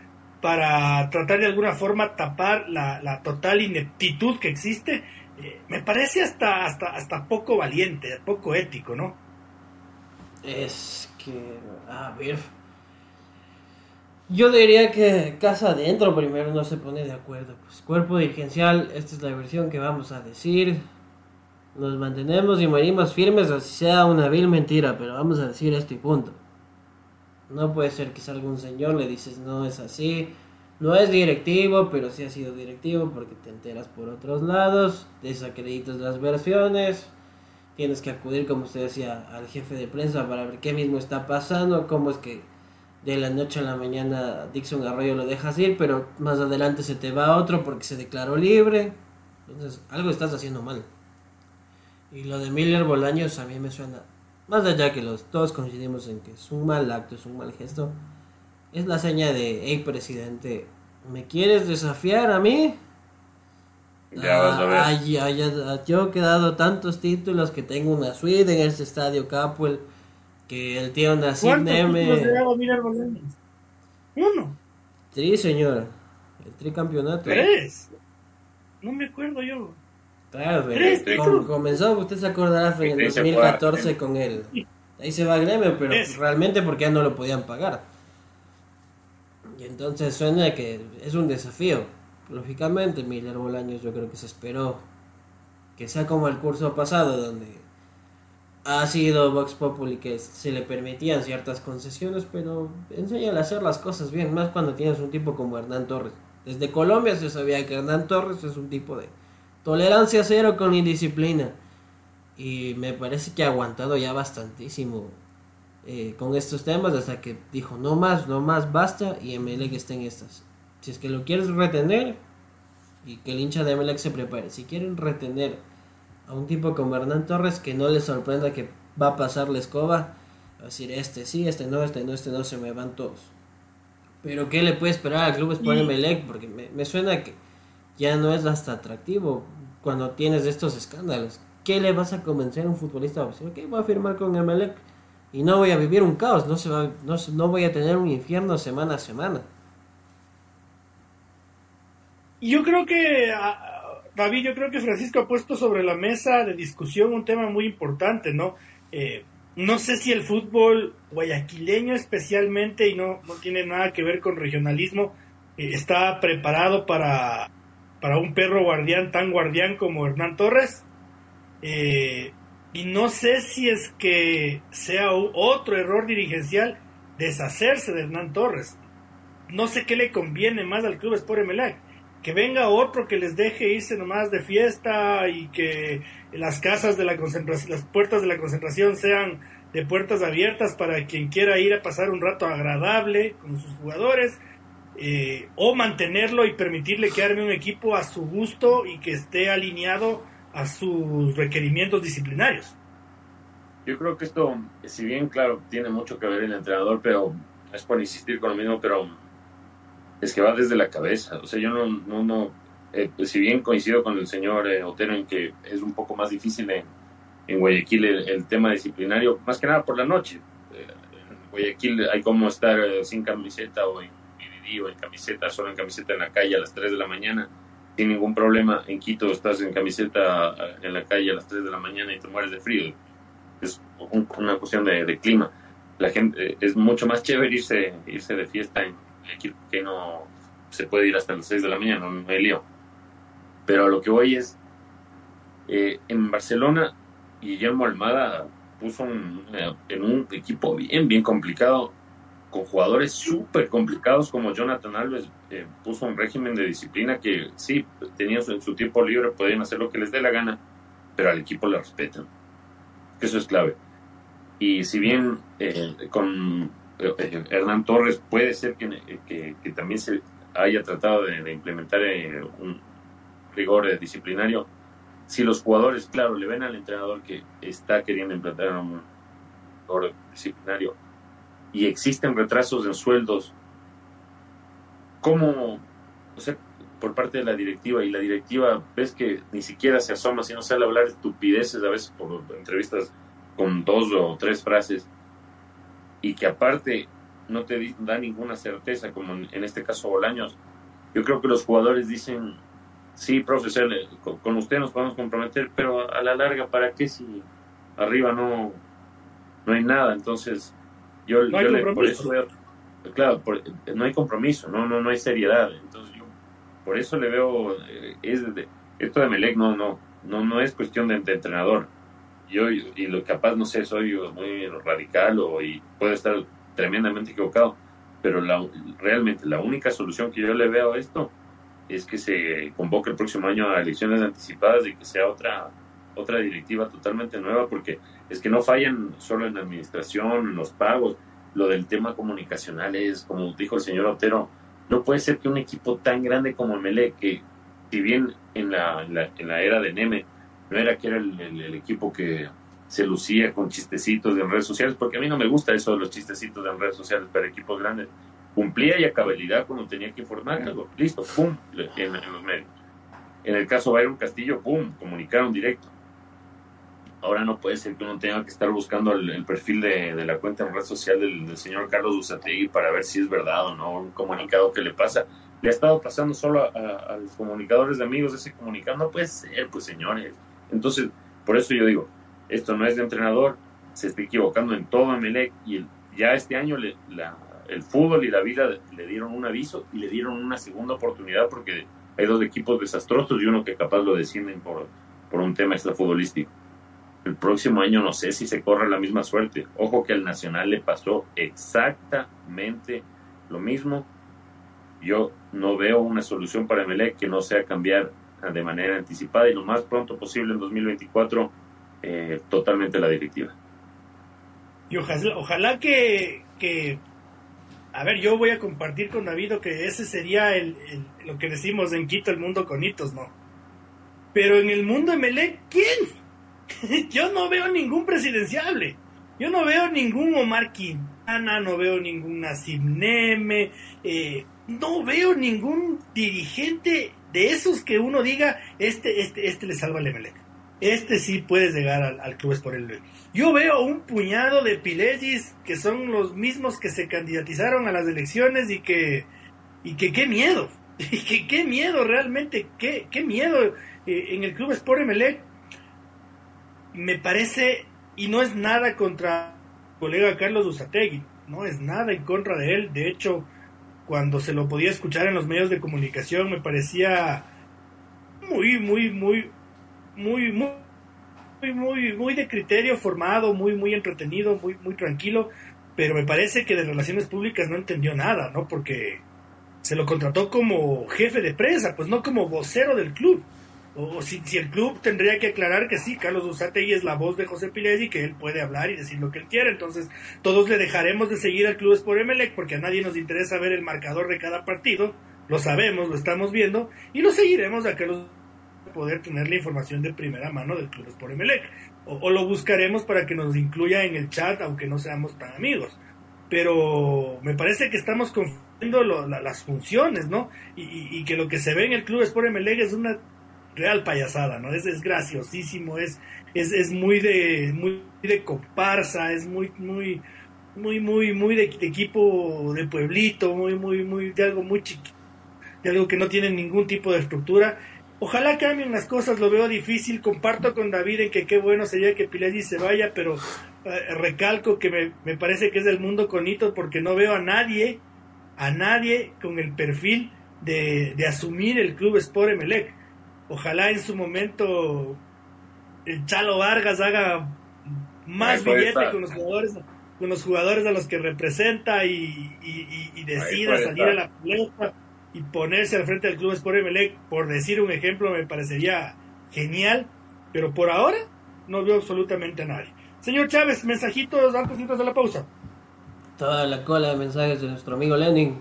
para tratar de alguna forma tapar la, total ineptitud que existe, eh, me parece hasta, hasta, hasta poco valiente, poco ético, ¿no?
Es que, a ver, yo diría que casa adentro primero no se pone de acuerdo. Pues cuerpo dirigencial, esta es la versión que vamos a decir nos mantenemos y morimos firmes, así sea una vil mentira, pero vamos a decir esto y punto. No puede ser que salga un señor, le dices, no es así, no es directivo, pero sí ha sido directivo porque te enteras por otros lados, desacreditas las versiones, tienes que acudir, como usted decía, al jefe de prensa para ver qué mismo está pasando, cómo es que de la noche a la mañana Dixon Arroyo lo dejas ir, pero más adelante se te va otro porque se declaró libre. Entonces, algo estás haciendo mal. Y lo de Miller Bolaños a mí me suena, más allá que los todos coincidimos en que es un mal acto, es un mal gesto, es la seña de, hey presidente, ¿me quieres desafiar a mí? Ya vas a ver. Ay, yo he quedado tantos títulos que tengo una suite en este estadio Capuel, que el tío Nassim Neme...
Uno.
Tri, señora. El tricampeonato.
Tres. No me acuerdo yo.
Claro, comenzó, usted se acordará en el 2014 con él. Ahí se va gremio, pero realmente porque ya no lo podían pagar. Y entonces suena que es un desafío. Lógicamente, Miller Bolaños yo creo que se esperó que sea como el curso pasado, donde ha sido Vox Populi que se le permitían ciertas concesiones, pero enséñale a hacer las cosas bien, más cuando tienes un tipo como Hernán Torres. Desde Colombia se sabía que Hernán Torres es un tipo de Tolerancia cero con indisciplina. Y me parece que ha aguantado ya bastantísimo eh, con estos temas hasta que dijo no más, no más, basta y Emelec está en estas. Si es que lo quieres retener y que el hincha de Emelec se prepare. Si quieren retener a un tipo como Hernán Torres que no le sorprenda que va a pasar la escoba, va a decir este sí, este no, este no, este no, se me van todos. Pero ¿qué le puede esperar al club por Emelec? Porque me, me suena que ya no es hasta atractivo cuando tienes estos escándalos. ¿Qué le vas a convencer a un futbolista? Decir, ok, voy a firmar con Emelec y no voy a vivir un caos, no, se va, no, no voy a tener un infierno semana a semana.
Yo creo que, David, yo creo que Francisco ha puesto sobre la mesa de discusión un tema muy importante, ¿no? Eh, no sé si el fútbol guayaquileño especialmente, y no, no tiene nada que ver con regionalismo, eh, está preparado para para un perro guardián tan guardián como Hernán Torres. Eh, y no sé si es que sea otro error dirigencial deshacerse de Hernán Torres. No sé qué le conviene más al club Sport Emelec. Que venga otro que les deje irse nomás de fiesta y que las casas de la concentración, las puertas de la concentración sean de puertas abiertas para quien quiera ir a pasar un rato agradable con sus jugadores eh, o mantenerlo y permitirle que arme un equipo a su gusto y que esté alineado a sus requerimientos disciplinarios.
Yo creo que esto, si bien claro, tiene mucho que ver el entrenador, pero es por insistir con lo mismo, pero es que va desde la cabeza. O sea, yo no, no, no eh, si bien coincido con el señor eh, Otero en que es un poco más difícil en, en Guayaquil el, tema disciplinario, más que nada por la noche. En Guayaquil hay como estar sin camiseta o o en camiseta, solo en camiseta en la calle a las 3 de la mañana, sin ningún problema. En Quito estás en camiseta en la calle a las 3 de la mañana y te mueres de frío. Es una cuestión de, de clima la gente es mucho más chévere irse, irse de fiesta en equipo que no se puede ir hasta las 6 de la mañana, no, hay lío. Pero a lo que voy es, eh, en Barcelona, Guillermo Almada puso eh, en un equipo bien, bien complicado, con jugadores súper complicados como Jonathan Alves, eh, puso un régimen de disciplina que sí, tenían en su tiempo libre, podían hacer lo que les dé la gana, pero al equipo le respetan. Eso es clave. Y si bien eh, con eh, Hernán Torres puede ser que, que, también se haya tratado de, implementar eh, un rigor disciplinario, si los jugadores, claro, le ven al entrenador que está queriendo implementar un rigor disciplinario y existen retrasos en sueldos, ¿cómo, o sea, por parte de la directiva y la directiva ves que ni siquiera se asoma, sino sale a hablar estupideces a veces por entrevistas con dos o tres frases y que aparte no te da ninguna certeza, como en este caso Bolaños, yo creo que los jugadores dicen, sí, profesor, con usted nos podemos comprometer, pero a la larga, ¿para qué si arriba no, no hay nada? Entonces, yo, le, por eso veo, claro, no hay compromiso, no, no, no hay seriedad. Entonces, yo por eso le veo, eh, es esto de Melec no, no, no, no es cuestión de entrenador yo y lo capaz, no sé, soy muy radical o y puedo estar tremendamente equivocado, pero la, realmente la única solución que yo le veo a esto es que se convoque el próximo año a elecciones anticipadas y que sea otra otra directiva totalmente nueva, porque es que no fallan solo en la administración, en los pagos, lo del tema comunicacional es, como dijo el señor Otero, no puede ser que un equipo tan grande como el Mele, que si bien en la, en la, en la era de Neme no era que era el, equipo que se lucía con chistecitos en redes sociales, porque a mí no me gusta eso de los chistecitos en redes sociales para equipos grandes. Cumplía y a cabalidad cuando tenía que informar algo. Listo, pum, en, los medios. En el caso Byron Castillo, pum, comunicaron directo. Ahora no puede ser que uno tenga que estar buscando el, perfil de, la cuenta en red social del, señor Carlos Dusategui para ver si es verdad o no un comunicado que le pasa. Le ha estado pasando solo a, los comunicadores de amigos ese comunicado. No puede ser, pues señores entonces, por eso yo digo, esto no es de entrenador, se está equivocando en todo Emelec y ya este año el fútbol y la vida le dieron un aviso y le dieron una segunda oportunidad porque hay dos equipos desastrosos y uno que capaz lo descienden por, por un tema extrafutbolístico. El próximo año no sé si se corre la misma suerte. Ojo que al Nacional le pasó exactamente lo mismo. Yo no veo una solución para Emelec que no sea cambiar de manera anticipada y lo más pronto posible en 2024 eh, totalmente la directiva.
Y ojalá, ojalá que, a ver, yo voy a compartir con David que ese sería el, lo que decimos en Quito, el mundo con hitos, ¿no? Pero en el mundo MLE, ¿quién? <laughs> yo no veo ningún presidenciable. Yo no veo ningún Omar Quintana, no veo ningún Nassim Neme, eh, no veo ningún dirigente de esos que uno diga, este, este, este le salva al Emelec. Este sí puede llegar al, club por el Yo veo un puñado de pilegis que son los mismos que se candidatizaron a las elecciones y que, y que qué miedo, <laughs> y que qué miedo realmente, qué, qué miedo eh, en el club Sport Emelec. Me parece, y no es nada contra el colega Carlos Usategui, no es nada en contra de él, de hecho, cuando se lo podía escuchar en los medios de comunicación me parecía muy, muy, muy, muy, muy, muy, muy de criterio formado, muy, muy entretenido, muy, muy tranquilo, pero me parece que de relaciones públicas no entendió nada, ¿no? Porque se lo contrató como jefe de prensa, pues no como vocero del club. O si, si, el club tendría que aclarar que sí, Carlos Usategui es la voz de José y que él puede hablar y decir lo que él quiera. Entonces, todos le dejaremos de seguir al Club Sport Emelec porque a nadie nos interesa ver el marcador de cada partido. Lo sabemos, lo estamos viendo y lo seguiremos a Carlos poder tener la información de primera mano del Club Sport Emelec. O, o lo buscaremos para que nos incluya en el chat, aunque no seamos tan amigos. pero me parece que estamos confundiendo las funciones, ¿no? Y, que lo que se ve en el Club Sport Emelec es una real payasada, ¿no? Es, es graciosísimo, es, es, es, muy de muy de comparsa, es muy muy muy muy muy de, equipo de pueblito, muy muy muy de algo muy chiquito, de algo que no tiene ningún tipo de estructura. Ojalá cambien las cosas, lo veo difícil. Comparto con David en que qué bueno sería que Pilesi se vaya, pero eh, recalco que me, me, parece que es del mundo conito porque no veo a nadie, a nadie con el perfil de, de asumir el club Sport Emelec. Ojalá en su momento el Chalo Vargas haga más billete con los jugadores con los jugadores a los que representa y, y, decida salir a la pelota y ponerse al frente del club Sport Emelec, por decir un ejemplo, me parecería genial, pero por ahora no veo absolutamente a nadie. Señor Chávez, mensajitos antes de la pausa.
Toda la cola de mensajes de nuestro amigo Lenin.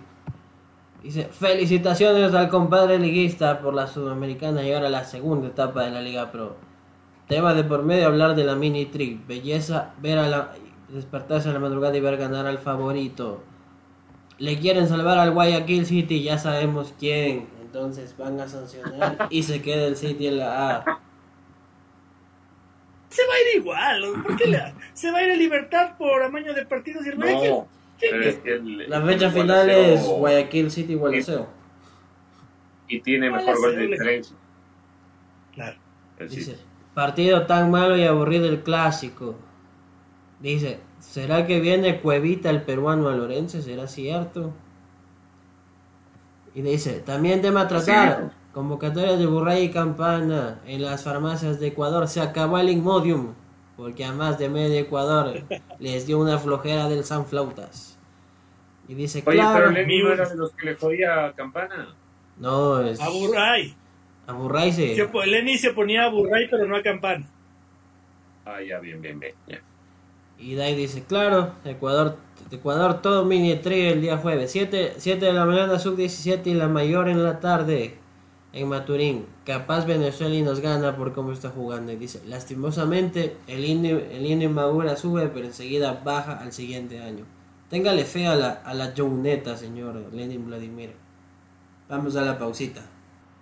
Dice, felicitaciones al compadre liguista por la Sudamericana llegar a la segunda etapa de la Liga Pro. Tema de por medio hablar de la mini trick. Belleza ver a la despertarse a la madrugada y ver ganar al favorito le quieren salvar al Guayaquil City, ya sabemos quién. Entonces van a sancionar y se queda el City en la A.
Se va a ir igual, ¿por qué le, se va a ir a libertad por amaño de partidos y el
no,
La fecha final es Guayaquil City Guayaquil.
Y tiene mejor gol de diferencia.
Claro.
Dice, partido tan malo y aburrido el clásico. Dice, ¿Será que viene Cuevita el peruano a Lorenzo? ¿Será cierto? Y dice, también tema a tratar. Convocatoria de Burray y Campana en las farmacias de Ecuador. Se acabó el Inmodium. Porque a más de medio Ecuador les dio una flojera del San Flautas. Y dice,
Oye, pero Lenin no era de los que le jodía a Campana.
No, es...
A Burray.
A Burray sí.
Lenny se ponía a Burray, pero no a Campana.
Ah, ya, bien, bien, bien. Ya.
Y Dai dice, claro, Ecuador, Ecuador todo mini trío el día jueves, 7, 7 de la mañana sub 17 y la mayor en la tarde en Maturín. Capaz Venezuela y nos gana por cómo está jugando. Y dice, lastimosamente el indio, el indio Madura sube, pero enseguida baja al siguiente año. Téngale fe a la, a la Jouneta, señor Lenin Vladimir. Vamos a la pausita.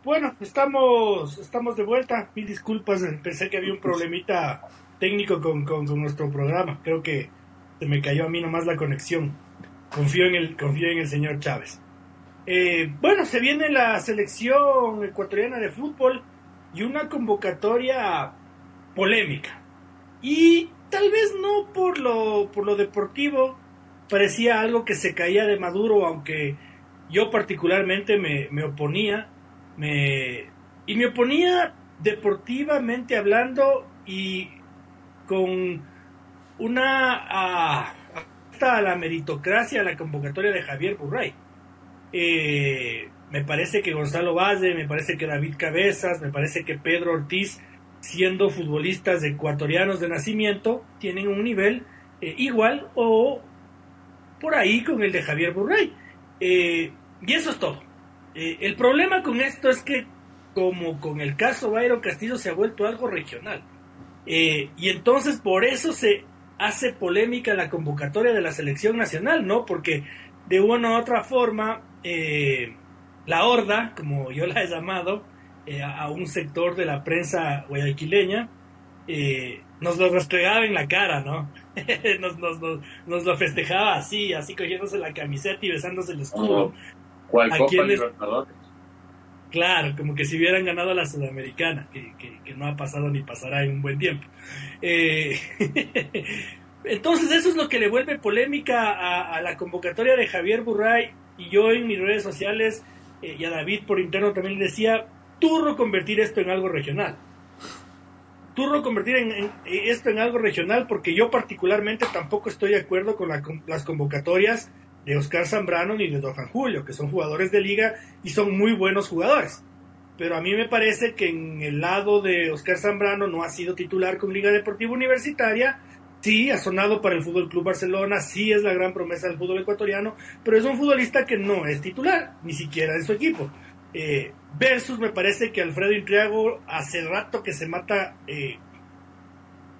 Bueno, estamos, estamos de vuelta. Mil disculpas, pensé que había un problemita técnico con, con, nuestro programa. Creo que se me cayó a mí nomás la conexión. Confío en el, confío en el señor Chávez. Eh, bueno, se viene la selección ecuatoriana de fútbol y una convocatoria polémica. Y tal vez no por lo, por lo deportivo, parecía algo que se caía de Maduro, aunque yo particularmente me, me oponía. Me, y me oponía deportivamente hablando y con una a, a la meritocracia la convocatoria de Javier Burray. Eh, me parece que Gonzalo Valle, me parece que David Cabezas, me parece que Pedro Ortiz, siendo futbolistas ecuatorianos de nacimiento, tienen un nivel eh, igual o por ahí con el de Javier Burray. Eh, y eso es todo. el problema con esto es que, como con el caso Bayro Castillo, se ha vuelto algo regional. Y entonces por eso se hace polémica la convocatoria de la selección nacional, ¿no? Porque de una u otra forma, eh, la horda, como yo la he llamado, eh, a un sector de la prensa guayaquileña, nos lo restregaba en la cara, ¿no? <laughs> nos, nos, nos, lo festejaba así, así cogiéndose la camiseta y besándose el escudo.
¿Cuál Copa
Claro, como que si hubieran ganado a la Sudamericana, que, que, no ha pasado ni pasará en un buen tiempo. Eh, <laughs> entonces eso es lo que le vuelve polémica a, la convocatoria de Javier Burray y yo en mis redes sociales eh, y a David por interno también le decía, turro convertir esto en algo regional. Turro convertir en, esto en algo regional porque yo particularmente tampoco estoy de acuerdo con las convocatorias de Oscar Zambrano ni de Johan Julio, que son jugadores de liga y son muy buenos jugadores. Pero a mí me parece que en el lado de Oscar Zambrano no ha sido titular con Liga Deportiva Universitaria. Sí, ha sonado para el Fútbol Club Barcelona, sí es la gran promesa del fútbol ecuatoriano, pero es un futbolista que no es titular, ni siquiera en su equipo. Eh, versus me parece que Alfredo Intriago hace rato que se mata eh,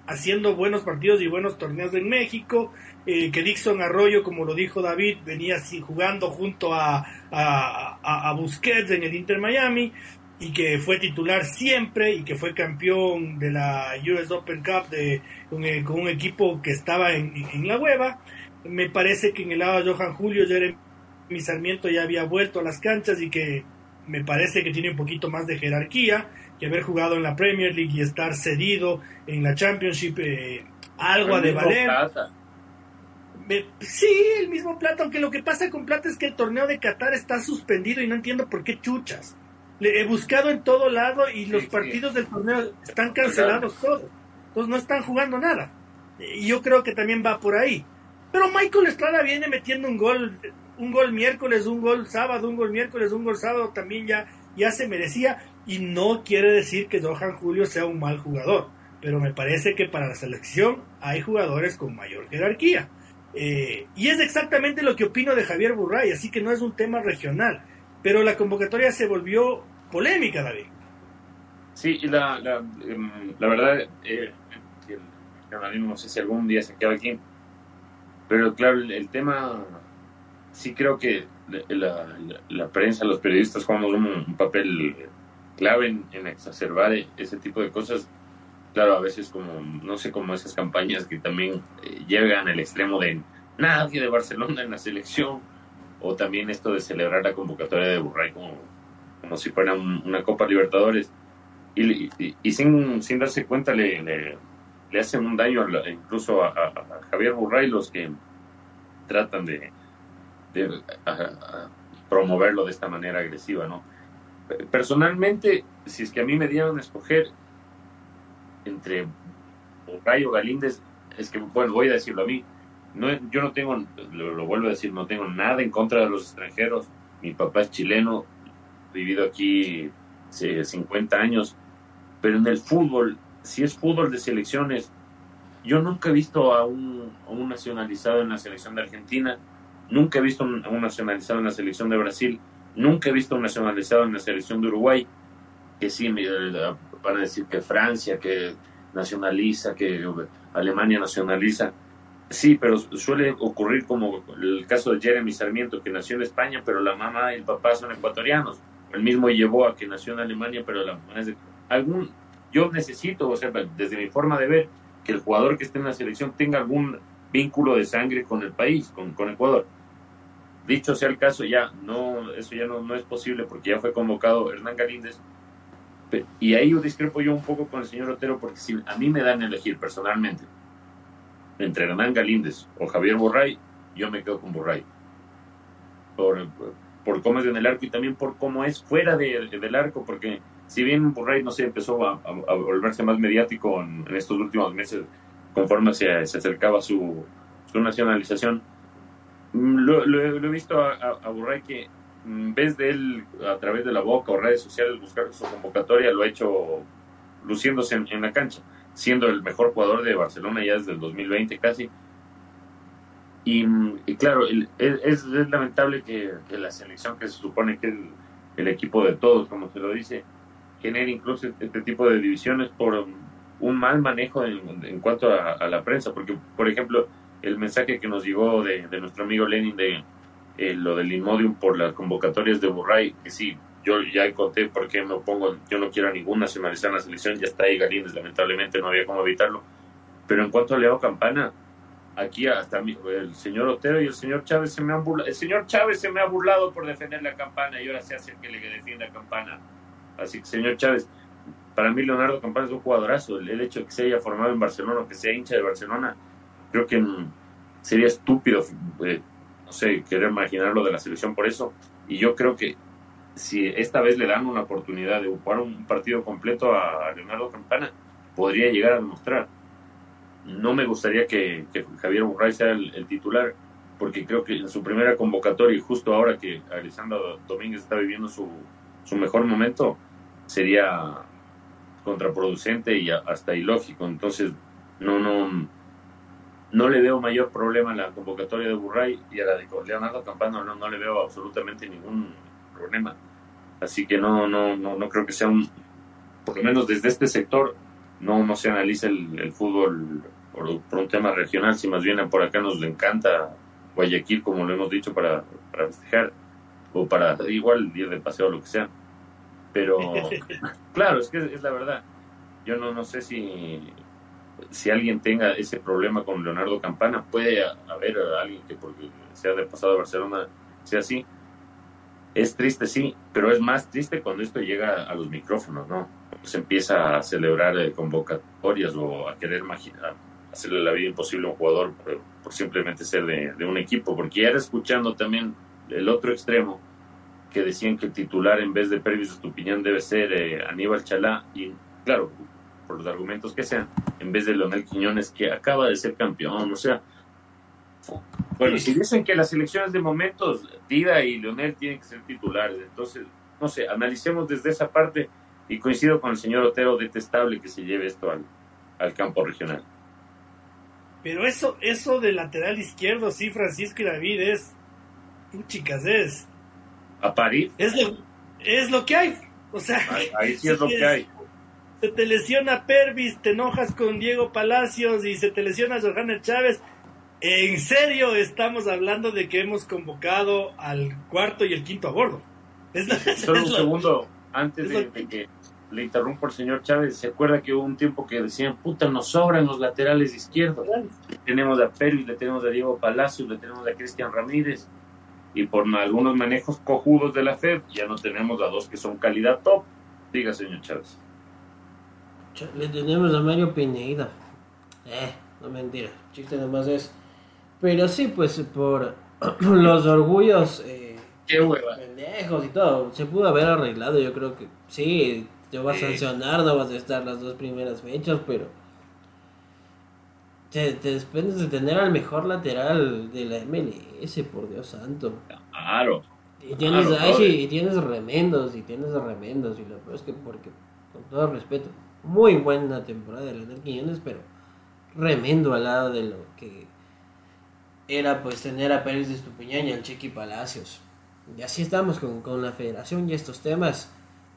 haciendo buenos partidos y buenos torneos en México, eh, que Dixon Arroyo, como lo dijo David, venía así jugando junto a, a, a, Busquets en el Inter Miami y que fue titular siempre y que fue campeón de la US Open Cup de, con, con un equipo que estaba en, en, la hueva. Me parece que en el lado de Johan Julio, Jeremy Sarmiento ya había vuelto a las canchas y que me parece que tiene un poquito más de jerarquía que haber jugado en la Premier League y estar cedido en la Championship, eh, algo de valer. sí, el mismo Plata, aunque lo que pasa con Plata es que el torneo de Qatar está suspendido y no entiendo por qué chuchas. Le he buscado en todo lado y los partidos del torneo están cancelados todos. Entonces no están jugando nada. Y yo creo que también va por ahí. Pero Michael Estrada viene metiendo un gol, un gol miércoles, un gol sábado, un gol miércoles, un gol sábado, también ya, ya se merecía. Y no quiere decir que Johan Julio sea un mal jugador, pero me parece que para la selección hay jugadores con mayor jerarquía. Eh, y es exactamente lo que opino de Javier Burray, así que no es un tema regional. Pero la convocatoria se volvió polémica, David.
Sí, la, la, em, verdad, eh, no sé si algún día se queda aquí, pero claro, el, tema, sí creo que la, prensa, los periodistas jugamos un papel clave en, exacerbar ese tipo de cosas. Claro, a veces como, no sé, como esas campañas que también eh, llegan al extremo de nadie de Barcelona en la selección, o también esto de celebrar la convocatoria de Burray como, como si fuera una Copa Libertadores, y, sin, sin darse cuenta le, le, hacen un daño incluso a, Javier Burray los que tratan de, promoverlo de esta manera agresiva, ¿no? personalmente, si es que a mí me dieron a escoger entre Rayo Galíndez, es que, bueno, voy a decirlo a mí, no, yo no tengo, lo, vuelvo a decir, no tengo nada en contra de los extranjeros. Mi papá es chileno, vivido aquí hace 50 años, pero en el fútbol, si es fútbol de selecciones, yo nunca he visto a un, nacionalizado en la selección de Argentina, nunca he visto a un nacionalizado en la selección de Brasil, Nunca he visto un nacionalizado en la selección de Uruguay que sí van a decir que Francia, que nacionaliza, que Alemania nacionaliza. Sí, pero suele ocurrir como el caso de Jeremy Sarmiento, que nació en España, pero la mamá y el papá son ecuatorianos. El mismo llevó a que nació en Alemania, pero la. Algún, yo necesito, o sea, desde mi forma de ver, que el jugador que esté en la selección tenga algún vínculo de sangre con el país, con, con Ecuador. Dicho sea el caso, ya no, eso ya no, no es posible porque ya fue convocado Hernán Galíndez. Y ahí yo discrepo yo un poco con el señor Otero porque si a mí me dan a elegir personalmente entre Hernán Galíndez o Javier Borray, yo me quedo con Borray. Por, por cómo es en el arco y también por cómo es fuera de, del arco, porque si bien Borray, no sé, empezó a, volverse más mediático en, estos últimos meses conforme se, se acercaba su, su nacionalización, lo, he visto a, a, Burray que en vez de él a través de la boca o redes sociales buscar su convocatoria, lo ha hecho luciéndose en, la cancha, siendo el mejor jugador de Barcelona ya desde el 2020 casi. Y, claro, es, lamentable que, la selección, que se supone que es el, equipo de todos, como se lo dice, genere incluso este, tipo de divisiones por un mal manejo en, cuanto a, a, la prensa, porque, por ejemplo, el mensaje que nos llegó de, nuestro amigo Lenin de eh, lo del Inmodium por las convocatorias de Burray, que sí, yo ya conté por qué me opongo, yo no quiero a ningún nacionalizar en la selección, ya está ahí Galíndez, lamentablemente no había cómo evitarlo. Pero en cuanto a Leo Campana, aquí hasta el señor Otero y el señor Chávez se me han burlado, el señor Chávez se me ha burlado por defender la campana y ahora se hace el que le defienda campana. Así que señor Chávez, para mí Leonardo Campana es un jugadorazo, el, hecho de que se haya formado en Barcelona, que sea hincha de Barcelona, creo que sería estúpido, eh, no sé, querer imaginarlo de la selección por eso. Y yo creo que si esta vez le dan una oportunidad de jugar un partido completo a Leonardo Campana, podría llegar a demostrar. No me gustaría que, Javier Burray sea el, titular, porque creo que en su primera convocatoria y justo ahora que Alessandro Domínguez está viviendo su, su mejor momento, sería contraproducente y hasta ilógico. Entonces, no, no, no le veo mayor problema a la convocatoria de Burray y a la de Leonardo Campano no, no le veo absolutamente ningún problema. Así que no, no, no, no creo que sea un, por lo menos desde este sector, no, no se analiza el, fútbol por, por, un tema regional, si más bien por acá nos encanta Guayaquil, como lo hemos dicho, para, para festejar o para igual ir de paseo o lo que sea. Pero <laughs> claro, es que es, la verdad. Yo no, no sé si, si alguien tenga ese problema con Leonardo Campana. Puede haber alguien que porque sea de pasado a Barcelona sea así. Es triste, sí, pero es más triste cuando esto llega a los micrófonos, ¿no? Se empieza a celebrar eh, convocatorias o a querer hacerle la vida imposible a un jugador por, simplemente ser de, de, un equipo, porque ya era escuchando también el otro extremo, que decían que el titular en vez de Pervis Estupiñán debe ser eh, Aníbal Chalá, y claro, por los argumentos que sean, en vez de Leonel Quiñones, que acaba de ser campeón, o sea, bueno, si dicen que las elecciones de momentos, Dida y Leonel tienen que ser titulares, entonces, no sé, analicemos desde esa parte y coincido con el señor Otero, detestable que se lleve esto al, al campo regional.
Pero eso, eso de lateral izquierdo, sí, Francisco y David, es chicas, es.
A París.
Es lo, es lo que hay. O sea,
ahí, <laughs> sí es lo que hay.
Se te lesiona Pervis, te enojas con Diego Palacios y se te lesiona Johannes Chávez. En serio, estamos hablando de que hemos convocado al cuarto y el quinto a bordo.
Es Solo un <laughs> segundo, antes de, que le interrumpa el señor Chávez, ¿se acuerda que hubo un tiempo que decían, puta, nos sobran los laterales izquierdos? Tenemos a Pervis, le tenemos a Diego Palacios, le tenemos a Cristian Ramírez y por algunos manejos cojudos de la Fed ya no tenemos a dos que son calidad top. Diga, señor Chávez.
Le tenemos a Mario Pineida. Eh, no mentira, chiste nomás es. Pero sí, pues por <clears throat> los orgullos eh,
Qué hueva.
pendejos y todo, se pudo haber arreglado. Yo creo que sí, te vas a sancionar, no vas a estar las dos primeras fechas, pero te, te desprendes de tener al mejor lateral de la MLS, por Dios santo.
Claro.
Y tienes, y tienes remendos, y tienes remendos, y lo peor es que, porque, con todo respeto, muy buena temporada de Leonel Quiñones, pero remendo al lado de lo que era pues tener a Pérez de Estupiñán y al Chequi Palacios. Y así estamos con, con la federación y estos temas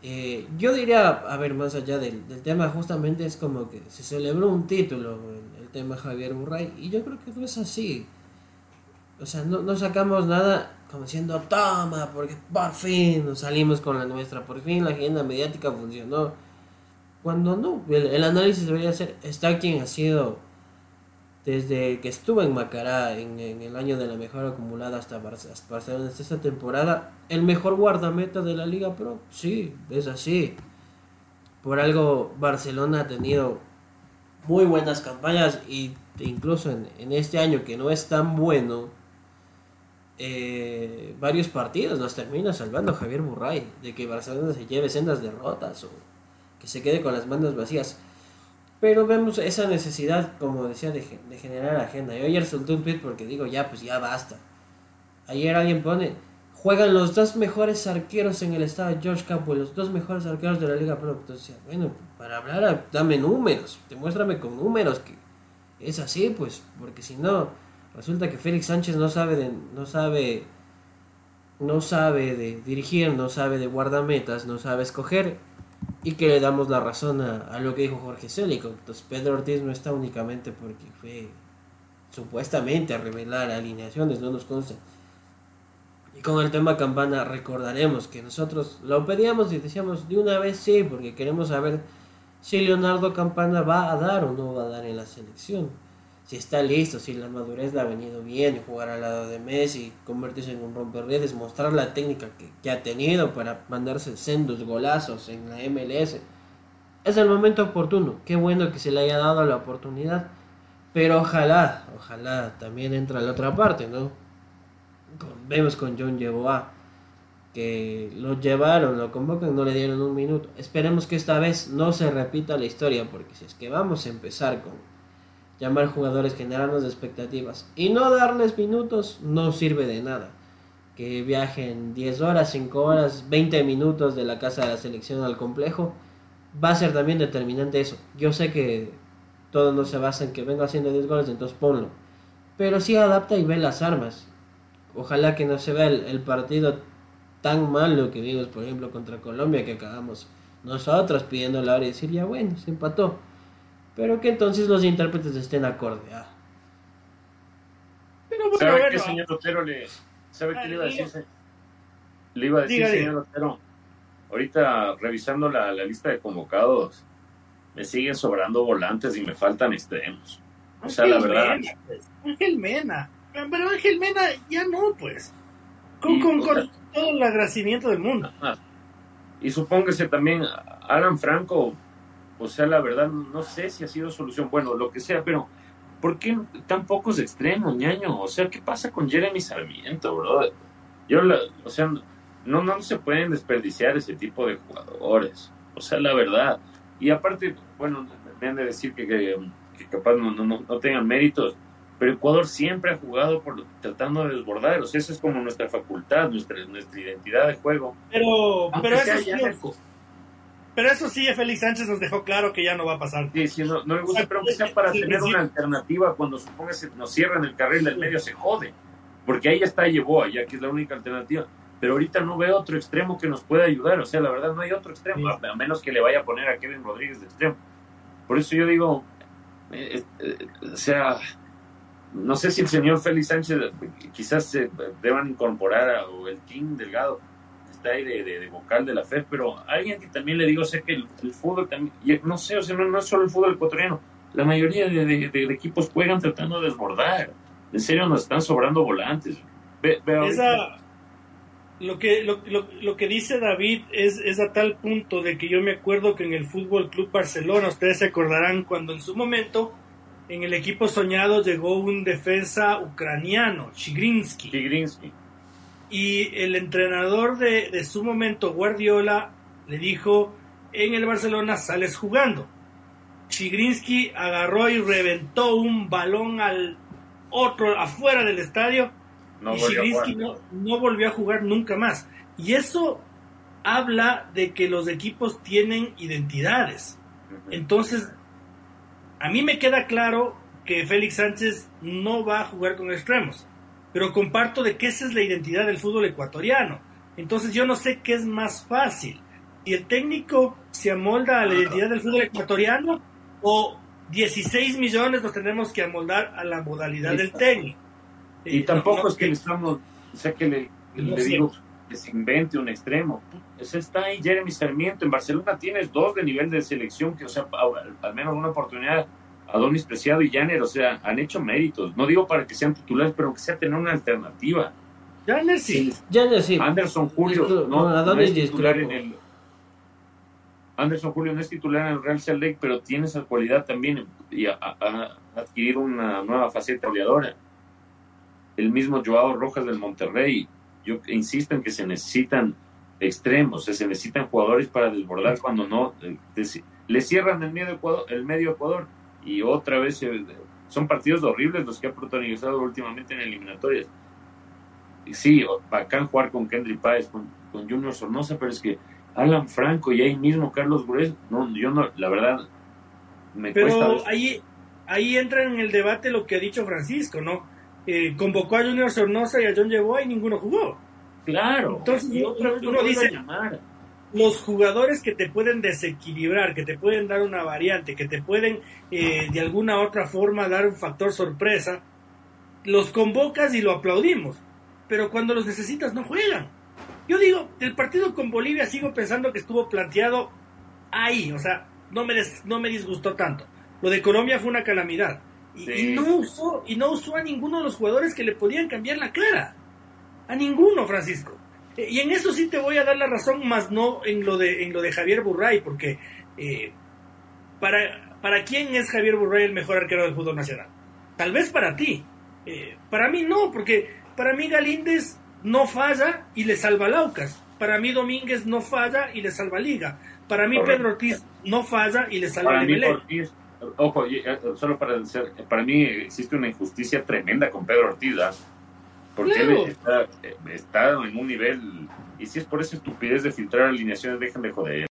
eh, yo diría, a ver, más allá del, tema, justamente es como que se celebró un título, el, el, tema Javier Burray, y yo creo que no es así. O sea, no, no sacamos nada como diciendo, toma, porque por fin nos salimos con la nuestra, por fin la agenda mediática funcionó. Cuando no, el, el análisis debería ser, está quien ha sido desde que estuvo en Macará en, el año de la mejor acumulada hasta Barcelona esta temporada, el mejor guardameta de la Liga Pro. Sí, es así. Por algo Barcelona ha tenido muy buenas campañas y incluso en, este año que no es tan bueno, eh, varios partidos nos termina salvando Javier Burray de que Barcelona se lleve sendas derrotas o que se quede con las manos vacías. Pero vemos esa necesidad, como decía, de, generar agenda. Yo ayer solté un tweet porque digo, ya, pues ya basta. Ayer alguien pone, juegan los dos mejores arqueros en el estado, George Campbell, los dos mejores arqueros de la Liga Pro. Entonces, bueno, para hablar, dame números, demuéstrame con números que es así, pues, porque si no, resulta que Félix Sánchez no sabe de, no sabe, no sabe de dirigir, no sabe de guardametas, no sabe escoger y que le damos la razón a, lo que dijo Jorge Célico. Entonces Pedro Ortiz no está únicamente porque fue supuestamente a revelar alineaciones, no nos consta. Y con el tema campana recordaremos que nosotros lo pedíamos y decíamos de una vez sí, porque queremos saber si Leonardo Campana va a dar o no va a dar en la selección si está listo, si la madurez le ha venido bien, jugar al lado de Messi, convertirse en un romperredes, mostrar la técnica que, ha tenido para mandarse sendos golazos en la MLS. Es el momento oportuno, qué bueno que se le haya dado la oportunidad, pero ojalá, ojalá también entra la otra parte, ¿no? vemos con John Yeboah que lo llevaron, lo convocan, no le dieron un minuto. Esperemos que esta vez no se repita la historia, porque si es que vamos a empezar con llamar jugadores, generarnos expectativas y no darles minutos no sirve de nada. Que viajen 10 horas, 5 horas, 20 minutos de la casa de la selección al complejo, va a ser también determinante eso. Yo sé que todo no se basa en que venga haciendo 10 goles, entonces ponlo. Pero sí adapta y ve las armas. Ojalá que no se vea el, partido tan malo que vimos, por ejemplo, contra Colombia, que acabamos nosotros pidiendo la hora y decir, ya bueno, se empató pero que entonces los intérpretes estén acorde a.
Pero bueno, ¿Sabe qué, señor Otero? Le, ¿Sabe qué le iba a decir? Le iba a decir, señor Otero, ahorita revisando la, la lista de convocados, me siguen sobrando volantes y me faltan extremos. O sea, la verdad.
Pues. Ángel Mena. Pero Ángel Mena ya no, pues. Con, con, todo el agradecimiento del mundo.
Y supóngase también, Alan Franco, o sea, la verdad, no sé si ha sido solución, bueno, lo que sea, pero ¿por qué tan pocos extremos, ñaño? O sea, ¿qué pasa con Jeremy Sarmiento, bro? Yo, o sea, no, no se pueden desperdiciar ese tipo de jugadores. O sea, la verdad. Y aparte, bueno, me han de decir que, que, capaz no, no, no, tengan méritos, pero Ecuador siempre ha jugado por tratando de desbordar, o sea, esa es como nuestra facultad, nuestra, nuestra identidad de juego.
Pero, pero eso, sí, pero eso sí, Félix Sánchez nos dejó claro que ya no va a pasar.
Sí, sí, no, no le gusta, pero que sea para tener una alternativa cuando suponga que nos cierran el carril del medio se jode, porque ahí está llevó ya que es la única alternativa pero ahorita no veo otro extremo que nos pueda ayudar. O sea, la verdad no hay otro extremo, a menos que le vaya a poner a Kevin Rodríguez de extremo. Por eso yo digo, eh, eh, o sea, no sé si el señor Félix Sánchez quizás se deban incorporar a, o el King Delgado, está ahí de, vocal de la FED, pero alguien que también le digo, sé que el, fútbol también, no sé, o sea, no, es solo el fútbol ecuatoriano, la mayoría de, equipos juegan tratando de desbordar. En serio, nos están sobrando volantes.
Ve, Esa lo que, lo, lo, que dice David es, es, a tal punto de que yo me acuerdo que en el Fútbol Club Barcelona, ustedes se acordarán cuando en su momento en el equipo soñado llegó un defensa ucraniano, Chigrinsky. Y el entrenador de, de su momento, Guardiola, le dijo, en el Barcelona sales jugando. Chigrinsky agarró y reventó un balón al otro afuera del estadio no y no, volvió a jugar nunca más. Y eso habla de que los equipos tienen identidades. Entonces, a mí me queda claro que Félix Sánchez no va a jugar con extremos, pero comparto de que esa es la identidad del fútbol ecuatoriano. Entonces yo no sé qué es más fácil. Si el técnico se amolda a la identidad del fútbol ecuatoriano o 16 millones los tenemos que amoldar a la modalidad del técnico.
Y tampoco es que le estamos, o sea, que le, digo que se invente un extremo. Ese está ahí Jeremy Sarmiento. En Barcelona tienes dos de nivel de selección que, o sea, al, menos una oportunidad. Adonis Preciado y Janer, o sea, han hecho méritos. No digo para que sean titulares, pero que sea tener una alternativa.
Janer sí.
sí.
Anderson Julio no, es titular en el. Anderson Julio no es titular en el Real Salt Lake, pero tiene esa cualidad también y ha, ha adquirido una nueva faceta goleadora el mismo Joao Rojas del Monterrey. Yo insisto en que se necesitan extremos, se necesitan jugadores para desbordar cuando no eh, le cierran el medio Ecuador, el medio Ecuador y otra vez son partidos horribles los que ha protagonizado últimamente en eliminatorias. Y sí, bacán jugar con Kendry Páez, con, Junior Sornosa, pero es que Alan Franco y ahí mismo Carlos Gurez, no, yo no, la verdad,
me pero ahí, ahí entra en el debate lo que ha dicho Francisco, ¿no? Eh, convocó a Junior Sornosa y a John Yeboah y ninguno jugó.
Claro.
Entonces uno, dice, los jugadores que te pueden desequilibrar, que te pueden dar una variante, que te pueden eh, de alguna otra forma dar un factor sorpresa, los convocas y lo aplaudimos. Pero cuando los necesitas no juegan. Yo digo, el partido con Bolivia sigo pensando que estuvo planteado ahí, o sea, no me, no me disgustó tanto. Lo de Colombia fue una calamidad. Y, no usó, y no usó a ninguno de los jugadores que le podían cambiar la cara. A ninguno, Francisco. E, y en eso sí te voy a dar la razón, más no en lo de, en lo de Javier Burray, porque eh, para, ¿para quién es Javier Burray el mejor arquero del fútbol nacional? Tal vez para ti. Eh, para mí no, porque para mí Galíndez no falla y le salva Laucas. Para mí Domínguez no falla y le salva Liga. Para mí Pedro Ortiz no falla y le salva Ortiz
ojo, eh, solo para decir, para mí existe una injusticia tremenda con Pedro Ortiz, ¿ah? Porque él está, está, en un nivel, y si es por esa estupidez de filtrar alineaciones, dejen de joder.